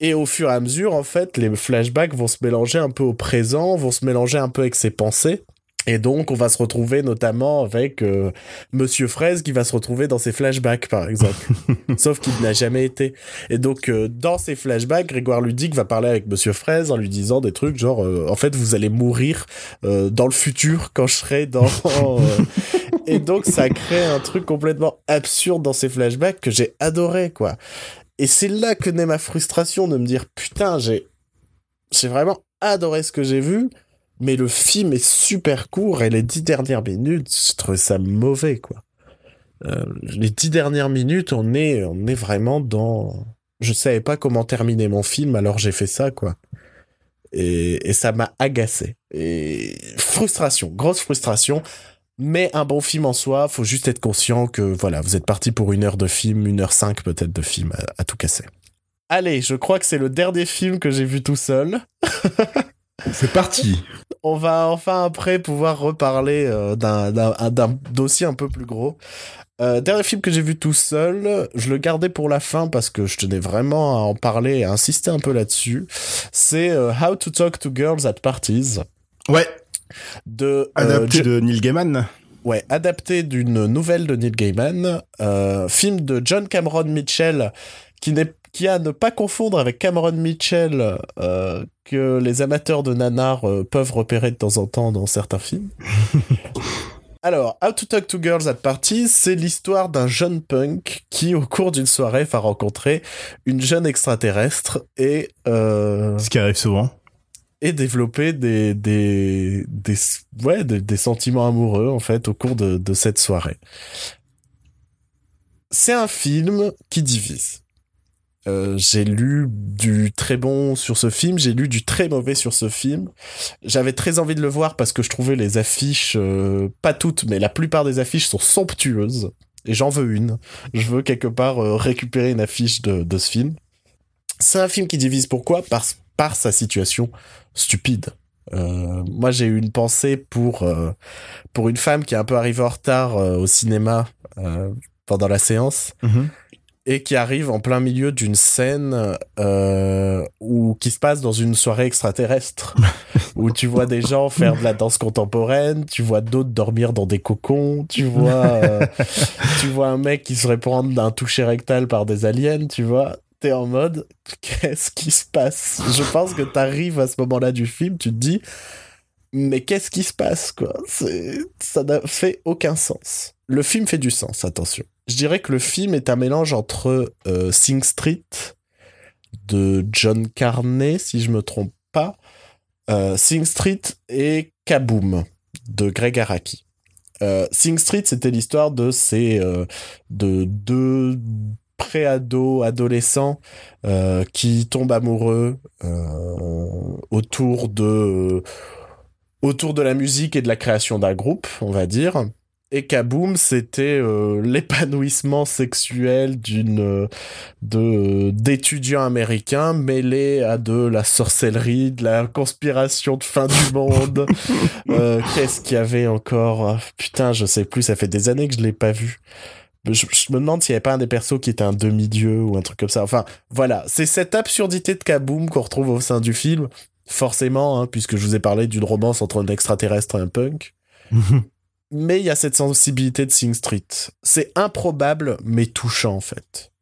Et au fur et à mesure, en fait, les flashbacks vont se mélanger un peu au présent, vont se mélanger un peu avec ses pensées. Et donc, on va se retrouver notamment avec euh, Monsieur Fraise qui va se retrouver dans ses flashbacks, par exemple. Sauf qu'il n'a jamais été. Et donc, euh, dans ces flashbacks, Grégoire Ludic va parler avec Monsieur Fraise en lui disant des trucs genre, euh, en fait, vous allez mourir euh, dans le futur quand je serai dans... Et donc, ça crée un truc complètement absurde dans ces flashbacks que j'ai adoré, quoi. Et c'est là que naît ma frustration de me dire, putain, j'ai, j'ai vraiment adoré ce que j'ai vu, mais le film est super court et les dix dernières minutes, je trouve ça mauvais, quoi. Euh, les dix dernières minutes, on est, on est vraiment dans. Je savais pas comment terminer mon film, alors j'ai fait ça, quoi. Et, et ça m'a agacé. Et frustration, grosse frustration. Mais un bon film en soi, faut juste être conscient que voilà, vous êtes parti pour une heure de film, une heure cinq peut-être de film à, à tout casser. Allez, je crois que c'est le dernier film que j'ai vu tout seul. c'est parti. On va enfin après pouvoir reparler euh, d'un dossier un peu plus gros. Euh, dernier film que j'ai vu tout seul, je le gardais pour la fin parce que je tenais vraiment à en parler et à insister un peu là-dessus. C'est euh, How to Talk to Girls at Parties. Ouais. De, adapté de Neil Gaiman. Ouais, adapté d'une nouvelle de Neil Gaiman, film de John Cameron Mitchell qui n'est qui a à ne pas confondre avec Cameron Mitchell euh, que les amateurs de nanar euh, peuvent repérer de temps en temps dans certains films. Alors, How to Talk to Girls at Parties, c'est l'histoire d'un jeune punk qui, au cours d'une soirée, va rencontrer une jeune extraterrestre et... Euh, Ce qui arrive souvent. Et développer des, des, des, ouais, des, des, sentiments amoureux, en fait, au cours de, de cette soirée. C'est un film qui divise. Euh, j'ai lu du très bon sur ce film, j'ai lu du très mauvais sur ce film. J'avais très envie de le voir parce que je trouvais les affiches, euh, pas toutes, mais la plupart des affiches sont somptueuses. Et j'en veux une. Je veux quelque part euh, récupérer une affiche de, ce film. C'est un film qui divise pourquoi? Par, par sa situation stupide. Moi, j'ai eu une pensée pour pour une femme qui est un peu arrivée en retard au cinéma pendant la séance. -hmm et qui arrive en plein milieu d'une scène euh, où qui se passe dans une soirée extraterrestre où tu vois des gens faire de la danse contemporaine, tu vois d'autres dormir dans des cocons, tu vois euh, tu vois un mec qui se répand d'un toucher rectal par des aliens, tu vois. T'es en mode qu'est-ce qui se passe? Je pense que t'arrives à ce moment-là du film, tu te dis mais qu'est-ce qui se passe quoi? Ça n'a fait aucun sens. Le film fait du sens, attention je dirais que le film est un mélange entre euh, Sing Street de John Carney, si je me trompe pas, euh, Sing Street et Kaboom de Greg Araki. Euh, Sing Street, c'était l'histoire de ces de deux pré-ados, adolescents qui tombent amoureux autour de la musique et de la création d'un groupe, on va dire et Kaboom, c'était euh, l'épanouissement sexuel d'une euh, de d'étudiants américains mêlés à de la sorcellerie, de la conspiration de fin du monde. euh, Qu'est-ce qu'il y avait encore? Ah, Putain, je sais plus. Ça fait des années que je l'ai pas vu. Je, je, me demande s'il y avait pas un des persos qui était un demi-dieu ou un truc comme ça. Enfin, voilà, c'est cette absurdité de Kaboom qu'on retrouve au sein du film. Forcément, hein, puisque je vous ai parlé d'une romance entre un extraterrestre et un punk mais il y a cette sensibilité de Sing Street. C'est improbable, mais touchant en fait.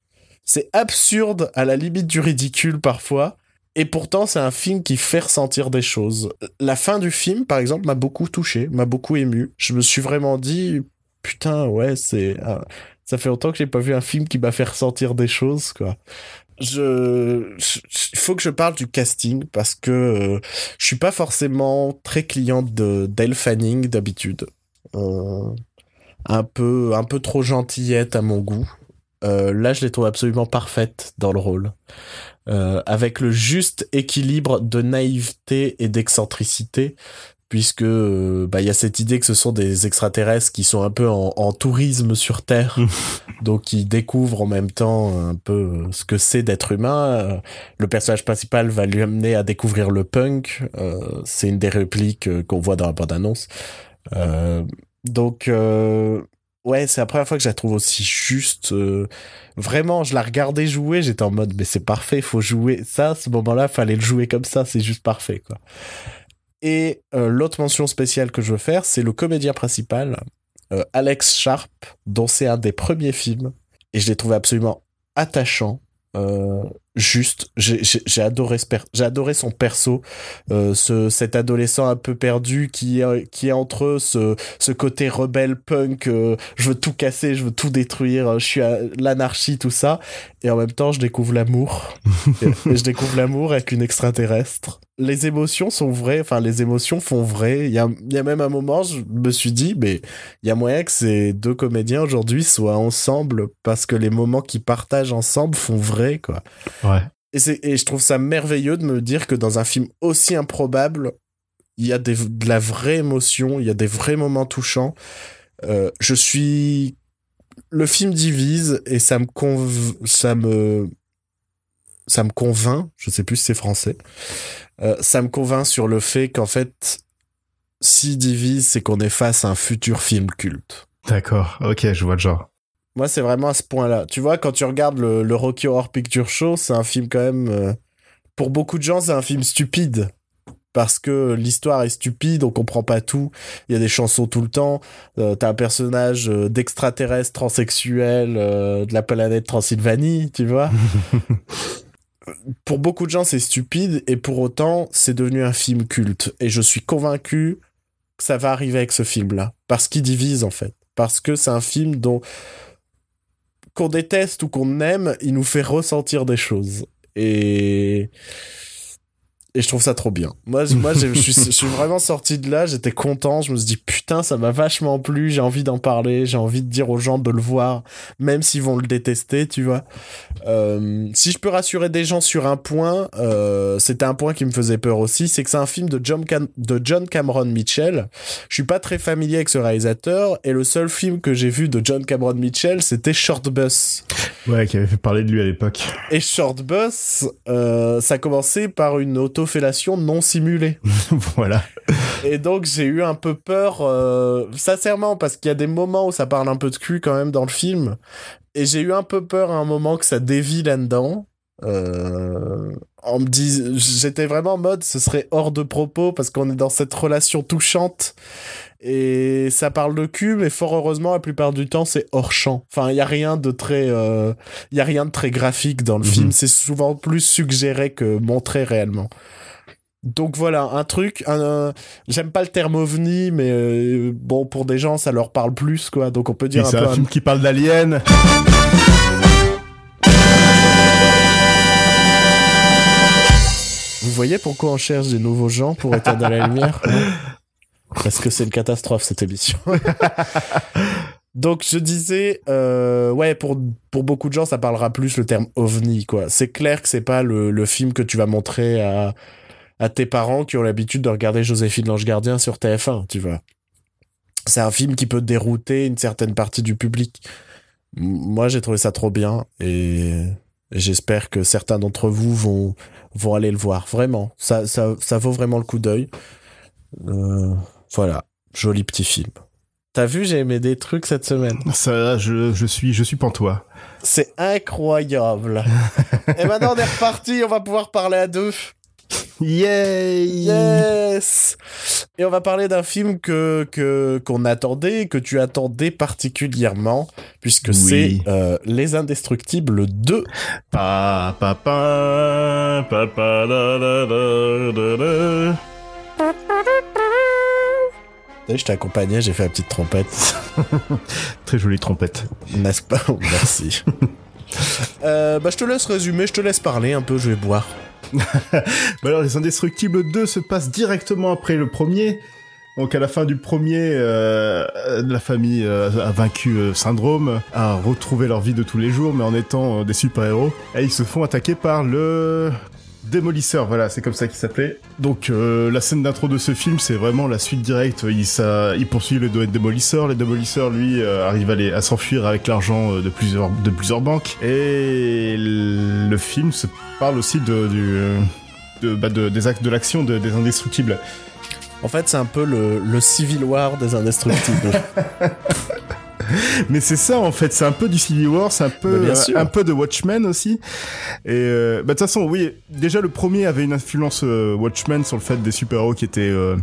C'est absurde à la limite du ridicule parfois, et pourtant c'est un film qui fait ressentir des choses. La fin du film, par exemple, m'a beaucoup touché, m'a beaucoup ému. Je me suis vraiment dit, putain, ouais, c'est, euh, ça fait longtemps que j'ai pas vu un film qui m'a fait ressentir des choses, quoi. Je, il faut que je parle du casting parce que euh, je suis pas forcément très client de d'Elle Fanning d'habitude un peu un peu trop gentillette à mon goût. Euh, là, je les trouve absolument parfaites dans le rôle, euh, avec le juste équilibre de naïveté et d'excentricité, puisque bah il y a cette idée que ce sont des extraterrestres qui sont un peu en, en tourisme sur Terre, donc qui découvrent en même temps un peu ce que c'est d'être humain. Le personnage principal va lui amener à découvrir le punk. c'est une des répliques qu'on voit dans la bande-annonce. Euh, donc, euh, ouais, c'est la première fois que je la trouve aussi juste. Euh, vraiment, je la regardais jouer, j'étais en mode, mais c'est parfait, faut jouer ça. Ce moment-là, fallait le jouer comme ça, c'est juste parfait, quoi. Et euh, l'autre mention spéciale que je veux faire, c'est le comédien principal, euh, Alex Sharp, dont c'est un des premiers films, et je l'ai trouvé absolument attachant. Juste. J'ai adoré, j'ai adoré son perso, euh, ce, cet adolescent un peu perdu qui, qui est entre eux, ce, ce côté rebelle punk, euh, je veux tout casser, je veux tout détruire, je suis l'anarchie, tout ça. Et en même temps, je découvre l'amour. et, je découvre l'amour avec une extraterrestre. Les émotions sont vraies, enfin, les émotions font vrai. Il y a, y a même un moment, je me suis dit, mais il y a moyen que ces deux comédiens aujourd'hui soient ensemble parce que les moments qu'ils partagent ensemble font vrai, quoi. Et, et je trouve ça merveilleux de me dire que dans un film aussi improbable, il y a des, de la vraie émotion, il y a des vrais moments touchants. Euh, je suis. Le film divise et ça me ça me ça me convainc. Je sais plus si c'est français. Euh, ça me convainc sur le fait qu'en fait, si divise, c'est qu'on est face à un futur film culte. D'accord. Ok, je vois le genre. Moi, c'est vraiment à ce point-là. Tu vois, quand tu regardes le, Rocky Horror Picture Show, c'est un film quand même. Euh, pour beaucoup de gens, c'est un film stupide. Parce que l'histoire est stupide, on comprend pas tout. Il y a des chansons tout le temps. Euh, T'as un personnage euh, d'extraterrestre transsexuel euh, de la planète Transylvanie, tu vois. pour beaucoup de gens, c'est stupide. Et pour autant, c'est devenu un film culte. Et je suis convaincu que ça va arriver avec ce film-là. Parce qu'il divise, en fait. Parce que c'est un film dont qu'on déteste ou qu'on aime, il nous fait ressentir des choses. Et et je trouve ça trop bien. Moi, moi, je suis, je suis vraiment sorti de là, j'étais content, je me suis dit putain, ça m'a vachement plu, j'ai envie d'en parler, j'ai envie de dire aux gens de le voir, même s'ils vont le détester, tu vois. Euh, si je peux rassurer des gens sur un point, euh, c'était un point qui me faisait peur aussi, c'est que c'est un film de John, de John Cameron Mitchell. Je suis pas très familier avec ce réalisateur, et le seul film que j'ai vu de John Cameron Mitchell, c'était Short Bus. Ouais, qui avait fait parler de lui à l'époque. Et Short Bus, euh, ça commençait par une auto fellation non simulée. voilà. Et donc j'ai eu un peu peur, euh, sincèrement, parce qu'il y a des moments où ça parle un peu de cul quand même dans le film. Et j'ai eu un peu peur à un moment que ça dévie là-dedans. Euh, en me disant, j'étais vraiment en mode, ce serait hors de propos parce qu'on est dans cette relation touchante et ça parle de cul, mais fort heureusement, la plupart du temps, c'est hors champ. Enfin, il y a rien de très, euh, il y a rien de très graphique dans le mhm. film. C'est souvent plus suggéré que montré réellement. Donc voilà, un truc, un, j'aime pas le terme ovni, mais euh, bon, pour des gens, ça leur parle plus, quoi. Donc on peut dire un C'est un film qui parle d'aliens. Vous voyez pourquoi on cherche des nouveaux gens pour éteindre la lumière Parce que c'est une catastrophe cette émission. Donc je disais, euh, ouais, pour pour beaucoup de gens, ça parlera plus le terme ovni, quoi. C'est clair que c'est pas le, le film que tu vas montrer à à tes parents qui ont l'habitude de regarder Joséphine l'ange gardien sur TF1, tu vois. C'est un film qui peut dérouter une certaine partie du public. Moi, j'ai trouvé ça trop bien et j'espère que certains d'entre vous vont vont aller le voir. Vraiment, ça ça ça vaut vraiment le coup d'œil. Euh, voilà, joli petit film. T'as vu, j'ai aimé des trucs cette semaine. Ça, je, je suis, je suis pantois. C'est incroyable. Et maintenant, on est reparti. On va pouvoir parler à deux. Yay Yes Et on va parler d'un film que que qu'on attendait, que tu attendais particulièrement, puisque c'est euh, Les Indestructibles 2. Pa pa pa pa pa da da da da je t'ai accompagné, j'ai fait la petite trompette. Très jolie trompette. N'est-ce pas? Merci. euh, bah, je te laisse résumer, je te laisse parler un peu, je vais boire. alors, Les Indestructibles 2 se passe directement après le premier. Donc à la fin du premier, euh, la famille euh, a vaincu euh, Syndrome, a retrouvé leur vie de tous les jours, mais en étant des super-héros. Et ils se font attaquer par le Démolisseur, voilà, c'est comme ça qu'il s'appelait. Donc euh, la scène d'intro de ce film, c'est vraiment la suite directe. Il, ça, il poursuit le doigt de Démolisseur. Le Démolisseur, lui, euh, arrive à, à s'enfuir avec l'argent euh, de plusieurs, de plusieurs banques. Et le film se parle aussi de, du, de, bah, de des actes de l'action des Indestructibles. En fait, c'est un peu le, le Civil War des Indestructibles. Mais c'est ça en fait, c'est un peu du Civil War, c'est un peu Bah, euh, un peu de Watchmen aussi. Et euh, bah de toute façon, oui, déjà le premier avait une influence euh, Watchmen sur le fait des super-héros qui étaient euh,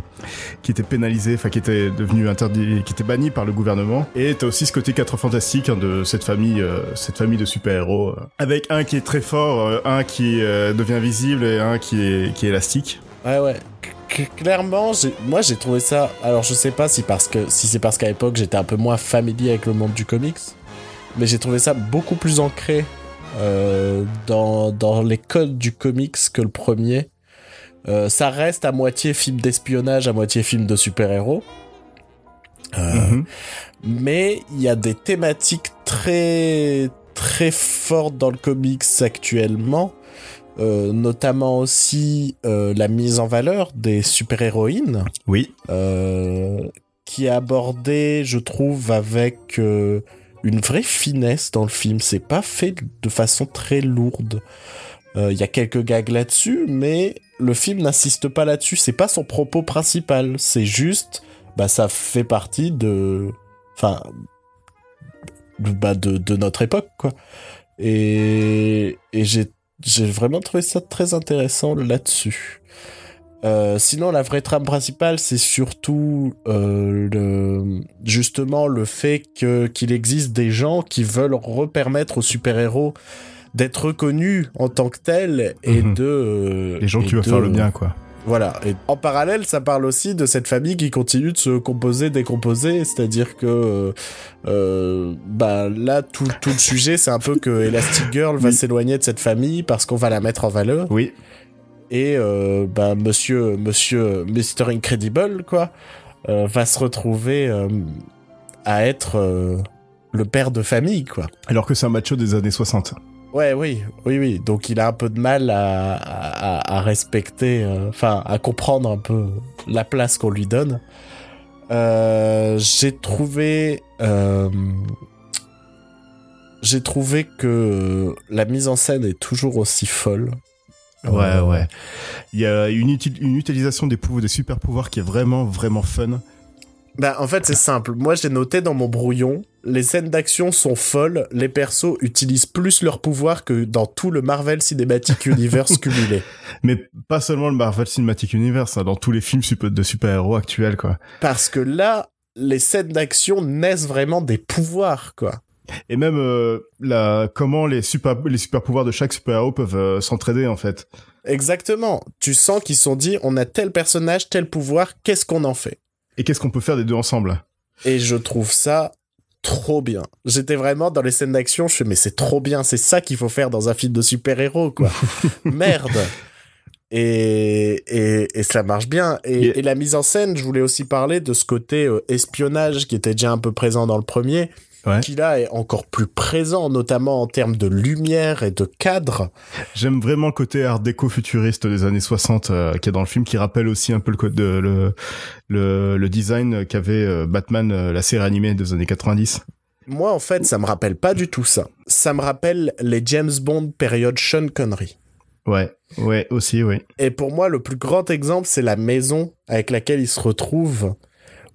qui étaient pénalisés, enfin qui étaient devenus interdits, qui étaient bannis par le gouvernement. Et t'as aussi ce côté 4 fantastique hein, de cette famille euh, cette famille de super-héros avec un qui est très fort, un qui euh, devient visible et un qui est qui est élastique. Ouais, ouais. C- clairement, moi j'ai trouvé ça. Alors je sais pas si parce que si c'est parce qu'à l'époque j'étais un peu moins familier avec le monde du comics, mais j'ai trouvé ça beaucoup plus ancré euh, dans, dans les codes du comics que le premier. Euh, ça reste à moitié film d'espionnage, à moitié film de super-héros. Euh, Mhm. mais il y a des thématiques très très fortes dans le comics actuellement, euh, notamment aussi euh, la mise en valeur des super-héroïnes, Oui. euh, qui est abordée, je trouve, avec euh, une vraie finesse dans le film. C'est pas fait de façon très lourde. Euh, Il y a quelques gags là-dessus, mais le film n'insiste pas là-dessus. C'est pas son propos principal. C'est juste, bah, ça fait partie de, enfin, bah, de, de notre époque, quoi. Et, et j'ai, j'ai vraiment trouvé ça très intéressant là-dessus. Euh, sinon, la vraie trame principale, c'est surtout euh, le, justement le fait que qu'il existe des gens qui veulent repermettre aux super-héros d'être reconnus en tant que tels et Mhm. de euh, Les gens qui veulent faire le bien quoi. Voilà. Et en parallèle, ça parle aussi de cette famille qui continue de se composer, décomposer. C'est-à-dire que, euh, euh, bah là, tout, tout le sujet, c'est un peu que Elastic Girl va Oui. s'éloigner de cette famille parce qu'on va la mettre en valeur. Oui. Et euh, bah Monsieur, Monsieur, Mr Incredible, quoi, euh, va se retrouver euh, à être le père de famille, quoi. Alors que c'est un macho des années 60. Ouais, oui, oui, oui. Donc il a un peu de mal à, à, respecter, euh, enfin, à comprendre un peu la place qu'on lui donne. Euh, j'ai trouvé, euh, j'ai trouvé que la mise en scène est toujours aussi folle. Ouais, ouais. Il y a une, une utilisation des des super pouvoirs qui est vraiment, vraiment fun. Bah, en fait, c'est simple. Moi, j'ai noté dans mon brouillon, les scènes d'action sont folles, les persos utilisent plus leur pouvoir que dans tout le Marvel Cinematic Universe cumulé. Mais pas seulement le Marvel Cinematic Universe, hein, dans tous les films super- de super-héros actuels, quoi. Parce que là, les scènes d'action naissent vraiment des pouvoirs, quoi. Et même euh, la, comment les super, les super pouvoirs de chaque super-héros peuvent euh, s'entraider, en fait. Exactement. Tu sens qu'ils sont dit, on a tel personnage, tel pouvoir, qu'est-ce qu'on en fait? Et qu'est-ce qu'on peut faire des deux ensemble? Et je trouve ça trop bien. J'étais vraiment dans les scènes d'action, je fais, mais c'est trop bien, c'est ça qu'il faut faire dans un film de super-héros, quoi. Merde. Et, et, et ça marche bien. Et la mise en scène, je voulais aussi parler de ce côté euh, espionnage qui était déjà un peu présent dans le premier, Ouais. qui là est encore plus présent, notamment en termes de lumière et de cadre. J'aime vraiment le côté art déco futuriste des années 60 euh, qui est dans le film, qui rappelle aussi un peu le code de, le, le, le design qu'avait euh, Batman, euh, la série animée des années 90. Moi, en fait, ça me rappelle pas du tout ça. Ça me rappelle les James Bond période Sean Connery. Ouais, ouais, aussi, oui. Et pour moi, le plus grand exemple, c'est la maison avec laquelle il se retrouve,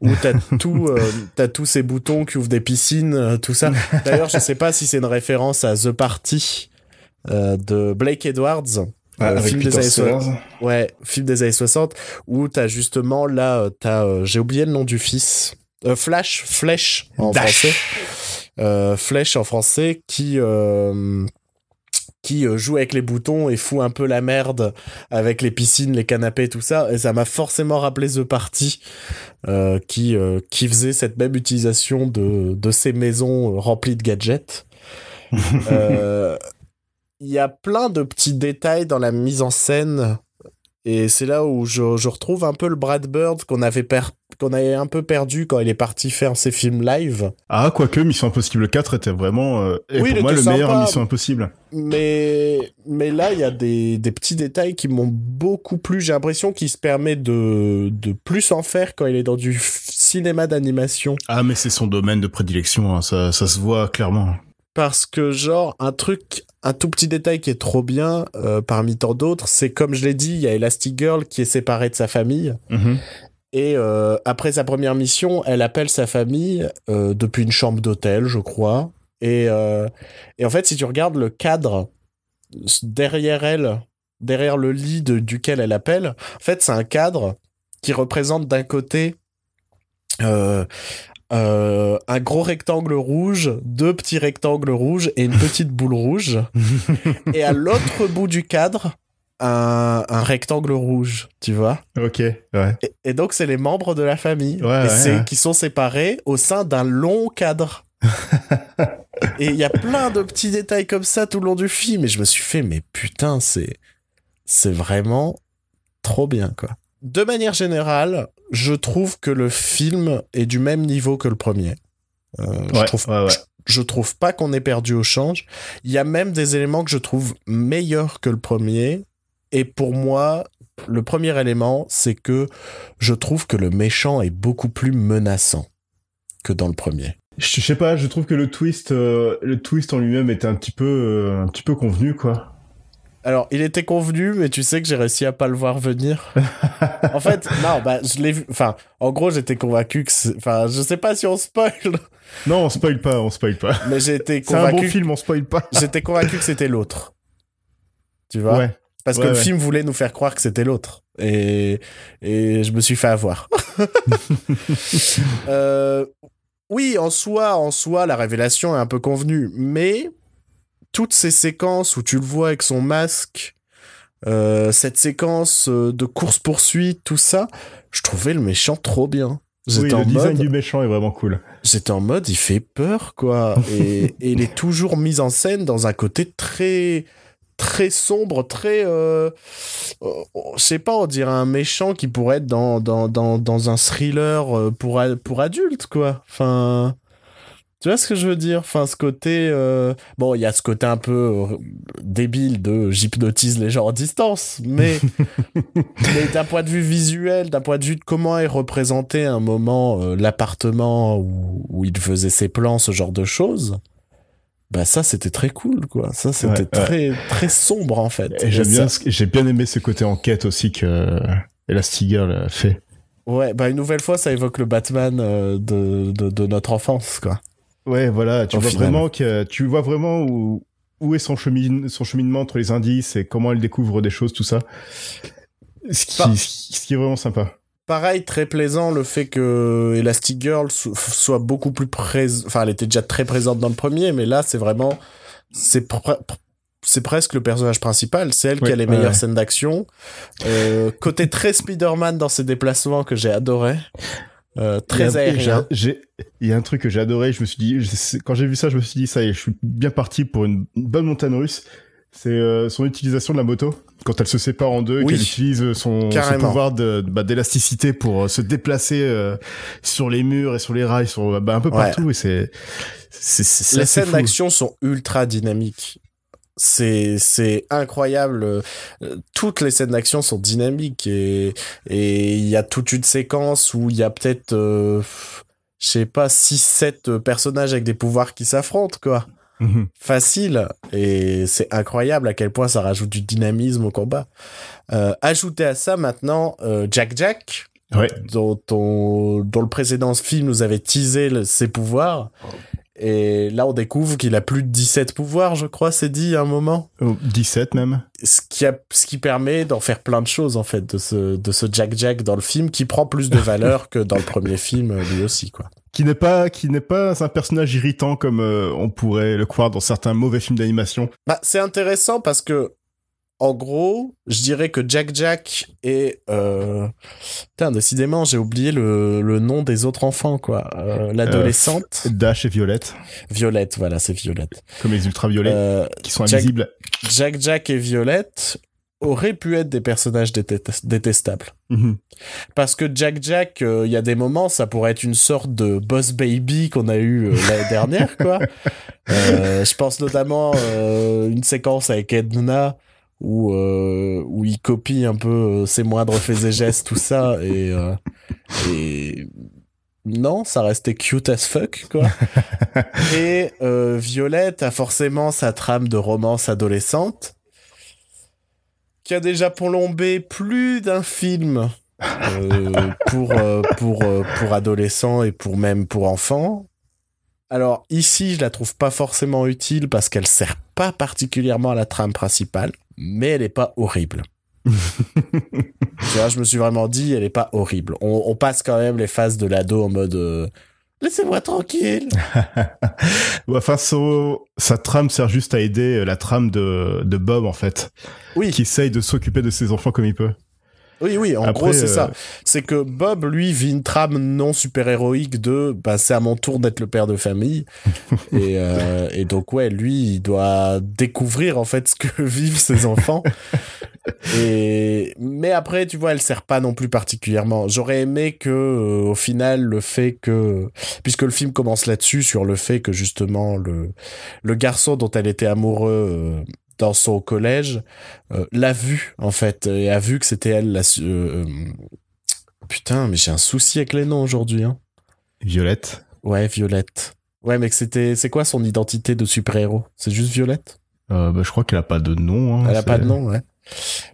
où t'as tout, euh, t'as tous ces boutons qui ouvrent des piscines, euh, tout ça. D'ailleurs, je sais pas si c'est une référence à The Party euh, de Blake Edwards. euh, film des années 60. Ouais, film des années 60, où t'as justement là, euh, t'as, euh, j'ai oublié le nom du fils, Euh, Flash, Flèche en Dash. français, euh, Flèche en français, qui euh, qui euh, joue avec les boutons et fout un peu la merde avec les piscines, les canapés, tout ça. Et ça m'a forcément rappelé The Party, euh, qui euh, qui faisait cette même utilisation de de ces maisons euh, remplies de gadgets. Euh, il y a plein de petits détails dans la mise en scène et c'est là où je, je retrouve un peu le Brad Bird qu'on avait per- qu'on avait un peu perdu quand il est parti faire ses films live Ah, quoique Mission Impossible 4 était vraiment, euh, et Oui, pour moi, le meilleur. Mission Impossible. mais mais là il y a des, des petits détails qui m'ont beaucoup plu j'ai l'impression qu'il se permet de de plus en faire quand il est dans du cinéma d'animation Ah, mais c'est son domaine de prédilection, hein, ça, ça se voit clairement. Parce que genre un truc un tout petit détail qui est trop bien euh, parmi tant d'autres c'est comme je l'ai dit il y a Elastic Girl qui est séparée de sa famille Mhm. Et euh, après sa première mission, elle appelle sa famille euh, depuis une chambre d'hôtel, je crois. Et, et en fait, si tu regardes le cadre derrière elle, derrière le lit de- duquel elle appelle, en fait, c'est un cadre qui représente d'un côté euh, euh, un gros rectangle rouge, deux petits rectangles rouges et une petite boule rouge. et à l'autre bout du cadre, un, un rectangle rouge, tu vois. Ok, ouais. Et, et donc, c'est les membres de la famille Ouais, et ouais, c'est- ouais. qui sont séparés au sein d'un long cadre. et il y a plein de petits détails comme ça tout le long du film. Et je me suis fait, mais putain, c'est, c'est vraiment trop bien, quoi. De manière générale, je trouve que le film est du même niveau que le premier. Euh, je trouve ouais, ouais. je trouve pas qu'on ait perdu au change. Il y a même des éléments que je trouve meilleurs que le premier. Et pour moi, le premier élément, c'est que je trouve que le méchant est beaucoup plus menaçant que dans le premier. Je je sais pas, je trouve que le twist, euh, le twist en lui-même était un petit peu, euh, un petit peu convenu, quoi. Alors, il était convenu, mais tu sais que j'ai réussi à pas le voir venir. en fait, non, bah, je l'ai vu. Enfin, en gros, j'étais convaincu que. Enfin, je sais pas si on spoil, Non, on spoil pas, on spoil pas. mais j'ai été C'est un bon convaincu. film, on spoil pas. J'étais convaincu que c'était l'autre. Tu vois? Ouais. Parce que Ouais, le film voulait nous faire croire que c'était l'autre. Et, et je me suis fait avoir. Euh, oui, en soi, en soi, la révélation est un peu convenue. Mais toutes ces séquences où tu le vois avec son masque, euh, cette séquence euh, de course-poursuite, tout ça, je trouvais le méchant trop bien. Oui, en le design mode, du méchant est vraiment cool. j'étais en mode, il fait peur, quoi. Et, et il est toujours mis en scène dans un côté très, très sombre, très, euh, euh, je sais pas, on dirait un méchant qui pourrait être dans, dans, dans, dans un thriller euh, pour, pour adultes, quoi. Enfin, tu vois ce que je veux dire? Enfin, ce côté, euh, bon, il y a ce côté un peu euh, débile de j'hypnotise les gens à distance, mais, mais d'un point de vue visuel, d'un point de vue de comment est représenté un moment euh, l'appartement où, où il faisait ses plans, ce genre de choses, bah ça c'était très cool quoi. Ça c'était Ouais, très très sombre en fait. Et j'aime bien, j'ai bien aimé ce côté enquête aussi que Elastigirl a fait. Ouais, bah une nouvelle fois ça évoque le Batman de, de de notre enfance quoi. Ouais, voilà, tu Au vois final. vraiment que tu vois vraiment où où est son chemin son cheminement entre les indices et comment elle découvre des choses tout ça. Ce qui ce qui est vraiment sympa. Pareil, très plaisant le fait que Elastigirl so- soit beaucoup plus présente. Enfin, elle était déjà très présente dans le premier, mais là, c'est vraiment. C'est c'est presque le personnage principal. C'est elle qui a les ouais, meilleures ouais. scènes d'action. Euh, côté très Spider-Man dans ses déplacements que j'ai adoré. Euh, très aérien. Il y a un truc que j'ai adoré, je me suis dit, je- quand j'ai vu ça, je me suis dit, ça y est, je suis bien parti pour une, une bonne montagne russe. C'est euh, son utilisation de la moto, quand elle se sépare en deux, Oui. qu'elle utilise son, son pouvoir bah, d'élasticité pour euh, se déplacer euh, sur les murs et sur les rails, sur bah, un peu Ouais. partout, et c'est les scènes d'action sont ultra dynamiques. C'est c'est incroyable. Euh, Toutes les scènes d'action sont dynamiques et et il y a toute une séquence où il y a peut-être euh, je sais pas 6 7 personnages avec des pouvoirs qui s'affrontent quoi. Mhm. Facile et c'est incroyable à quel point ça rajoute du dynamisme au combat. Euh, ajoutez à ça maintenant euh, Jack Jack Ouais. dont, on- dont le précédent film nous avait teasé le- ses pouvoirs. Et là, on découvre qu'il a plus de 17 pouvoirs, je crois, c'est dit à un moment. Oh, 17 même. Ce qui, a, ce qui permet d'en faire plein de choses, en fait, de ce, de ce Jack Jack dans le film, qui prend plus de valeur que dans le premier film, euh, lui aussi, quoi. Qui n'est pas, qui n'est pas un personnage irritant comme euh, on pourrait le croire dans certains mauvais films d'animation. Bah, c'est intéressant parce que, en gros, je dirais que Jack Jack est... Euh... Putain, décidément, j'ai oublié le, le nom des autres enfants, quoi. Euh, L'adolescente. Dash et Violette, Violette, voilà, c'est Violette. comme les ultraviolets, Euh, qui sont Jack- invisibles. Jack Jack et Violette auraient pu être des personnages détest- détestables. Mhm. Parce que Jack Jack, euh, il y a des moments, ça pourrait être une sorte de boss baby qu'on a eu euh, l'année dernière, quoi. Euh, je pense notamment euh, une séquence avec Edna où euh, où il copie un peu euh, ses moindres faits et gestes, tout ça, et euh, et non, ça restait cute as fuck, quoi. Et euh, Violette a forcément sa trame de romance adolescente qui a déjà plombé plus d'un film euh, pour euh, pour euh, pour adolescents et pour même pour enfants. Alors ici, je la trouve pas forcément utile parce qu'elle sert pas particulièrement à la trame principale, mais elle est pas horrible. tu vois, je me suis vraiment dit, elle est pas horrible. On, on passe quand même les phases de l'ado en mode euh, laissez-moi tranquille. enfin, so, sa trame sert juste à aider euh, la trame de, de Bob en fait, Oui, qui essaye de s'occuper de ses enfants comme il peut. Oui, oui. En Après, gros, c'est euh, ça. C'est que Bob, lui, vit une trame non super-héroïque de bah, c'est à mon tour d'être le père de famille. et, euh, et donc, ouais, lui, il doit découvrir en fait ce que vivent ses enfants. et mais après, tu vois, elle sert pas non plus particulièrement. J'aurais aimé que, euh, au final, le fait que, puisque le film commence là-dessus, sur le fait que justement le le garçon dont elle était amoureux euh, dans son collège euh, l'a vu en fait et a vu que c'était elle la euh, euh, putain mais j'ai un souci avec les noms aujourd'hui hein. Violette. ouais Violette ouais mais c'était c'est quoi son identité de super-héros? C'est juste Violette? Euh, bah, je crois qu'elle a pas de nom. Hein, elle a pas de nom ouais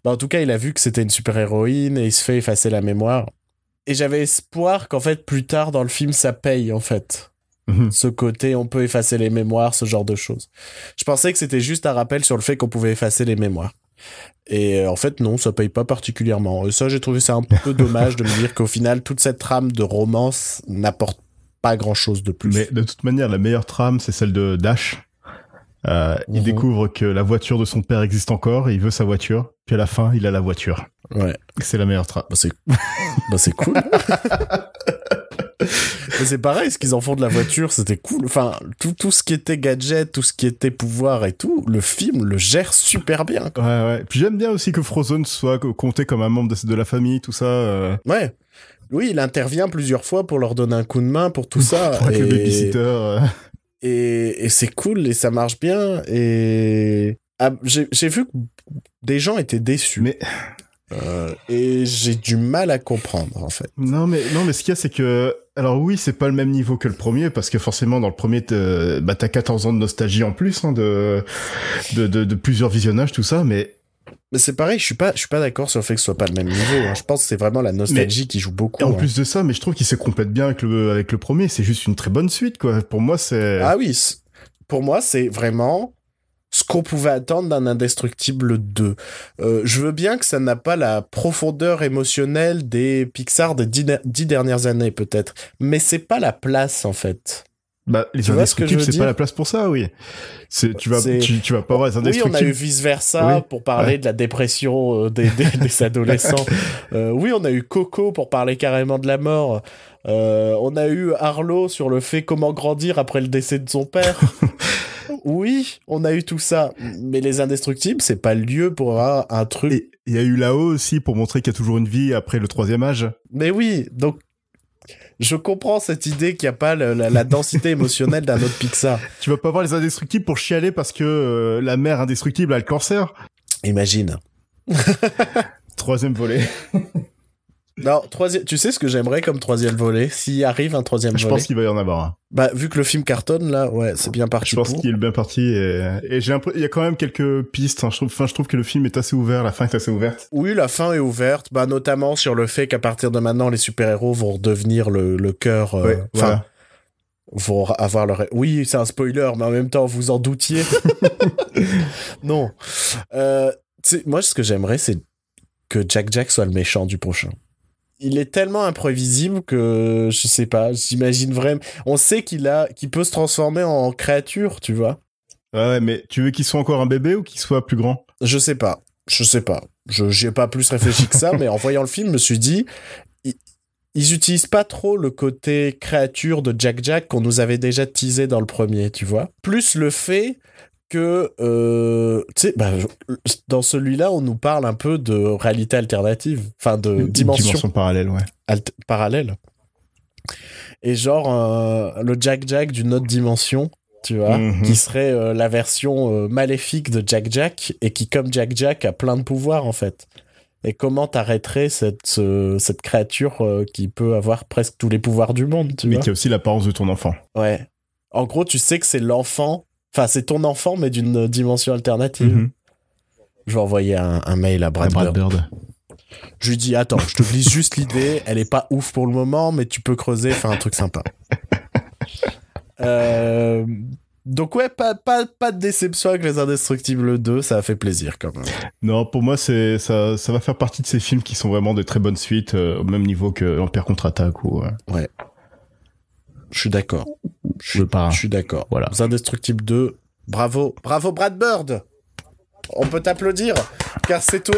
bah, en tout cas il a vu que c'était une super-héroïne et il se fait effacer la mémoire et j'avais espoir qu'en fait plus tard dans le film ça paye en fait Mhm. ce côté on peut effacer les mémoires, ce genre de choses. Je pensais que c'était juste un rappel sur le fait qu'on pouvait effacer les mémoires. Et euh, en fait, non, ça paye pas particulièrement. Et ça, j'ai trouvé ça un peu dommage de me dire qu'au final, toute cette trame de romance n'apporte pas grand chose de plus. Mais de toute manière, la meilleure trame, c'est celle de Dash. Euh, Il Mhm. découvre que la voiture de son père existe encore, et il veut sa voiture, puis à la fin, il a la voiture. Ouais. C'est la meilleure trame. Bah, c'est bah, c'est cool. Mais c'est pareil, ce qu'ils en font de la voiture, c'était cool. Enfin, tout, tout ce qui était gadget, tout ce qui était pouvoir et tout, le film le gère super bien. quoi. Ouais, ouais. Puis j'aime bien aussi que Frozen soit compté comme un membre de, de la famille, tout ça. Euh, Ouais. Oui, il intervient plusieurs fois pour leur donner un coup de main pour tout ça. pour être le et babysitter. euh. et, et c'est cool et ça marche bien. Et ah, j'ai j'ai vu que des gens étaient déçus. Mais Euh, et j'ai du mal à comprendre, en fait. non, mais non, mais ce qu'il y a, c'est que alors oui, c'est pas le même niveau que le premier parce que forcément dans le premier, t'as- bah t'as 14 ans de nostalgie en plus hein, de, de de de plusieurs visionnages, tout ça, mais Mais c'est pareil, je suis pas, je suis pas d'accord sur le fait que ce soit pas le même niveau. hein. Je pense que c'est vraiment la nostalgie qui joue beaucoup. Et en hein. plus de ça, mais je trouve qu'il se complète bien avec le, avec le premier. C'est juste une très bonne suite, quoi. Pour moi, c'est. Ah oui, pour moi, c'est vraiment ce qu'on pouvait attendre d'un Indestructible 2. Euh, je veux bien que ça n'a pas la profondeur émotionnelle des Pixar des dix, dix dernières années, peut-être. Mais c'est pas la place, en fait. bah, les tu indestructibles, c'est pas la place pour ça, oui. C'est, tu vas, tu, tu vas pas voir les Oui, on a indestructibles. eu vice-versa Oui, pour parler ouais. de la dépression euh, des, des, des adolescents. Euh, oui, on a eu Coco pour parler carrément de la mort. Euh, on a eu Arlo sur le fait comment grandir après le décès de son père. oui, on a eu tout ça. Mais les indestructibles, c'est pas le lieu pour un truc. Il y a eu là-haut aussi pour montrer qu'il y a toujours une vie après le troisième âge. Mais oui, donc je comprends cette idée qu'il n'y a pas le- la, la densité émotionnelle d'un autre Pixar. Tu vas pas voir les indestructibles pour chialer parce que euh, la mère indestructible a le cancer. Imagine. Troisième volet. Non, troisième. Tu sais ce que j'aimerais comme troisième volet? S'il arrive un troisième Je volet? pense qu'il va y en avoir un. Bah, vu que le film cartonne, là, ouais, c'est bien parti Je pense qu'il est bien parti et, et j'ai l'impression, il y a quand même quelques pistes. hein. Je trouve, enfin, je trouve que le film est assez ouvert, la fin est assez ouverte. Oui, la fin est ouverte, bah, notamment sur le fait qu'à partir de maintenant, les super-héros vont redevenir le, le cœur. euh, Ouais, Enfin, voilà. vont avoir leur. Oui, c'est un spoiler, mais en même temps, vous en doutiez. non. Euh, moi, ce que j'aimerais, c'est que Jack Jack soit le méchant du prochain. Il est tellement imprévisible que je sais pas, j'imagine vraiment. On sait qu'il a, qu'il peut se transformer en créature, tu vois. Ouais, mais tu veux qu'il soit encore un bébé ou qu'il soit plus grand? Je sais pas. Je sais pas. Je j'y ai pas plus réfléchi que ça, mais en voyant le film, je me suis dit, ils, ils utilisent pas trop le côté créature de Jack Jack qu'on nous avait déjà teasé dans le premier, tu vois. Plus le fait que, euh, tu sais, bah, dans celui-là, on nous parle un peu de réalité alternative, enfin de dimension, dimension parallèle, ouais. alt- parallèle. Et genre, euh, le Jack Jack d'une autre dimension, tu vois, Mhm. qui serait euh, la version maléfique de Jack Jack et qui, comme Jack Jack, a plein de pouvoirs en fait. Et comment t'arrêterais cette, ce- cette créature qui peut avoir presque tous les pouvoirs du monde, tu Mais vois? qui a aussi l'apparence de ton enfant. Ouais. En gros, tu sais que c'est l'enfant, enfin, c'est ton enfant, mais d'une dimension alternative. Mhm. Je vais envoyer un, un mail à Brad, Brad Bird. Bird. Je lui dis, attends, je te glisse juste l'idée, elle est pas ouf pour le moment, mais tu peux creuser, faire un truc sympa. Euh, donc ouais, pas, pas, pas de déception avec Les Indestructibles 2, ça a fait plaisir quand même. Non, pour moi, c'est ça, ça va faire partie de ces films qui sont vraiment de très bonnes suites, euh, au même niveau que l'Empire contre-attaque ou... euh, Ouais. Je suis d'accord. Je suis, Je pas. je suis d'accord. Voilà. Les Indestructibles 2, bravo. Bravo Brad Bird On peut t'applaudir, car c'est toi.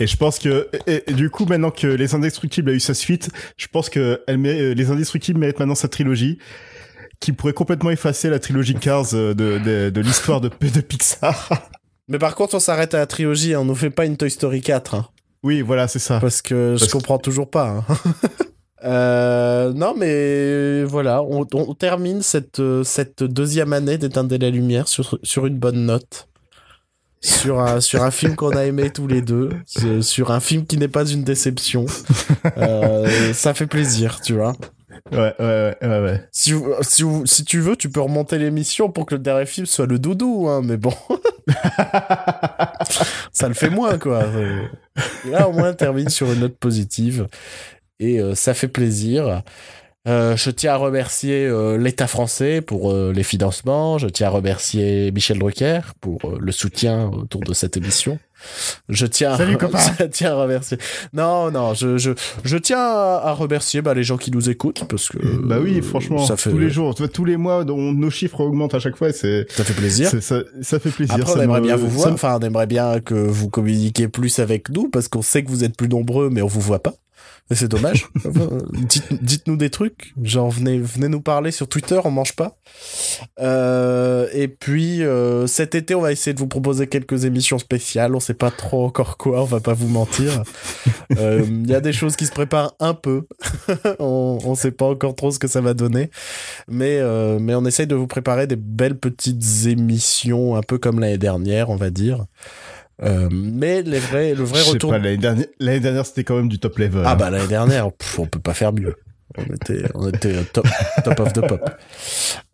Et je pense que, et, et du coup, maintenant que Les Indestructibles a eu sa suite, je pense que elle euh, Les Indestructibles méritent maintenant sa trilogie, qui pourrait complètement effacer la trilogie Cars euh, de, de, de l'histoire de, de Pixar. Mais par contre, on s'arrête à la trilogie, hein, on nous fait pas une Toy Story 4. hein. oui, voilà, c'est ça. Parce que je Parce que- comprends toujours pas. hein. Euh, non, mais voilà, on, on termine cette, euh, cette deuxième année d'éteindre la lumière sur, sur une bonne note. Sur un, sur un film qu'on a aimé tous les deux. sur- Sur un film qui n'est pas une déception. Euh, ça fait plaisir, tu vois. Ouais, ouais, ouais, ouais. ouais. Si, si, si tu veux, tu peux remonter l'émission pour que le dernier film soit le doudou, hein, mais bon. ça le fait moins, quoi. Euh, Là, au moins, on termine sur une note positive. Et euh, ça fait plaisir. Euh, je tiens à remercier euh, l'État français pour euh, les financements. Je tiens à remercier Michel Drucker pour le soutien autour de cette émission. Je tiens, Salut, copain. je tiens à remercier. Non, non, je, je, je tiens à, à remercier bah, les gens qui nous écoutent parce que bah oui, franchement, ça fait, tous les jours, tous les mois, dont nos chiffres augmentent à chaque fois, c'est, ça fait plaisir. ça, ça fait plaisir. Après, on ça aimerait me- bien vous ça voir. me- Enfin, on aimerait bien que vous communiquiez plus avec nous parce qu'on sait que vous êtes plus nombreux, mais on vous voit pas. Et c'est dommage. Dites, dites-nous des trucs. Genre, venez, venez nous parler sur Twitter, on mange pas. Euh, et puis, euh, cet été, on va essayer de vous proposer quelques émissions spéciales. On sait pas trop encore quoi, on va pas vous mentir. Euh, Il y a des choses qui se préparent un peu. on, on sait pas encore trop ce que ça va donner. Mais, euh, mais on essaye de vous préparer des belles petites émissions, un peu comme l'année dernière, on va dire. Euh, mais les vrais, le vrai Je retour. l'année dernière, c'était quand même du top level. Ah hein. bah l'année dernière, pff, on peut pas faire mieux. On était, on était top, top of the pop.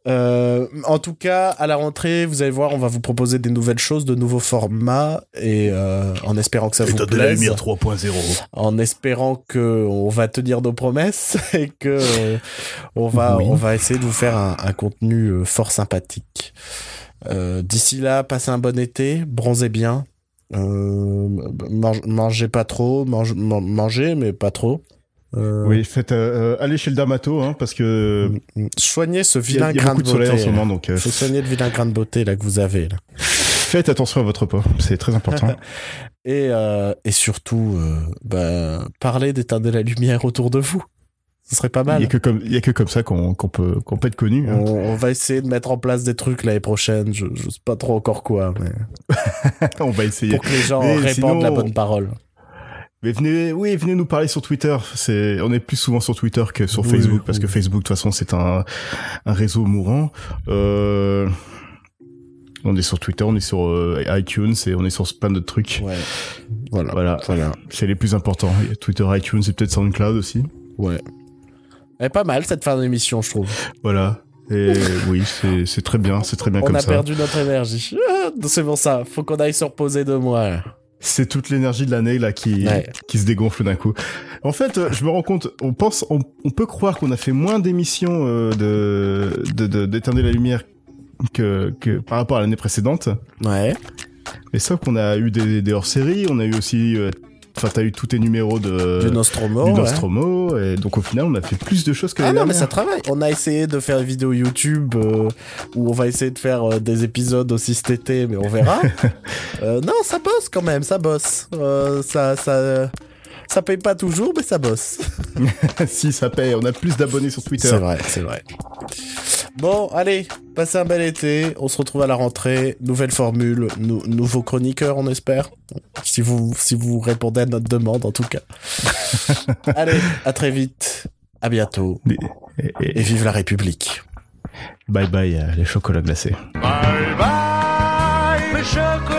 Euh, en tout cas, à la rentrée, vous allez voir, on va vous proposer des nouvelles choses, de nouveaux formats, et euh, en espérant que ça vous de la plaise, lumière 3.0. en espérant que on va tenir nos promesses et que euh, on va, Oui. on va essayer de vous faire un, un contenu fort sympathique. Euh, D'ici là, passez un bon été, bronzez bien, euh, mange- mangez pas trop, mange- man- mangez mais pas trop. Euh, Oui, faites, euh, allez chez le dermato, hein, parce que Soignez ce il y a, vilain il y a grain beaucoup de de soleil beauté. en ce moment, donc euh, Faut soigner le vilain grain de beauté là que vous avez là. faites attention à votre peau, c'est très important. Et, euh, et surtout, bah, parlez d'éteindre la lumière autour de vous. Ce serait pas il mal. y a que comme, il y a que comme ça qu'on peut, qu'on peut être connu. hein. On, on va essayer de mettre en place des trucs l'année prochaine. Je, je sais pas trop encore quoi, mais On va essayer. pour que les gens Mais répandent sinon- la bonne parole. Mais venez, oui, venez nous parler sur Twitter. C'est, on est plus souvent sur Twitter que sur Oui, Facebook parce que Facebook, de toute façon, c'est un, un réseau mourant. Euh, on est sur Twitter, on est sur euh, iTunes et on est sur plein d'autres trucs. Ouais. Voilà. Voilà. Voilà. C'est les plus importants. Twitter, iTunes et peut-être SoundCloud aussi. Ouais. Elle est pas mal cette fin d'émission, je trouve. Voilà. Et oui, c'est, très bien, c'est très bien On comme a ça. perdu notre énergie. Ah, C'est pour ça. Faut qu'on aille se reposer deux mois. là. C'est toute l'énergie de l'année là qui Ouais. qui se dégonfle d'un coup. En fait, euh, je me rends compte, on pense, on, on peut croire qu'on a fait moins d'émissions euh, de de de- d'éteindre la lumière que que par rapport à l'année précédente. Ouais. Mais sauf qu'on a eu des, des hors-séries, on a eu aussi, euh, enfin t'as eu tous tes numéros de Nostromo. du ouais. Nostromo, et donc au final on a fait plus de choses que Ah non, mais ça travaille. On a essayé de faire une vidéo YouTube euh, où on va essayer de faire euh, des épisodes aussi cet été, mais on verra. Euh, non, ça bosse quand même, ça bosse. Ça, ça, ça paye pas toujours, mais ça bosse. si ça paye, on a plus d'abonnés sur Twitter. C'est vrai, c'est vrai. Bon, allez, passez un bel été. On se retrouve à la rentrée. Nouvelle formule, nou- nouveau chroniqueur, on espère. Si vous, si vous répondez à notre demande, en tout cas. allez, à très vite. À bientôt. Et, et- Et vive la République. bye bye euh, les chocolats glacés. Bye bye, le chocolat.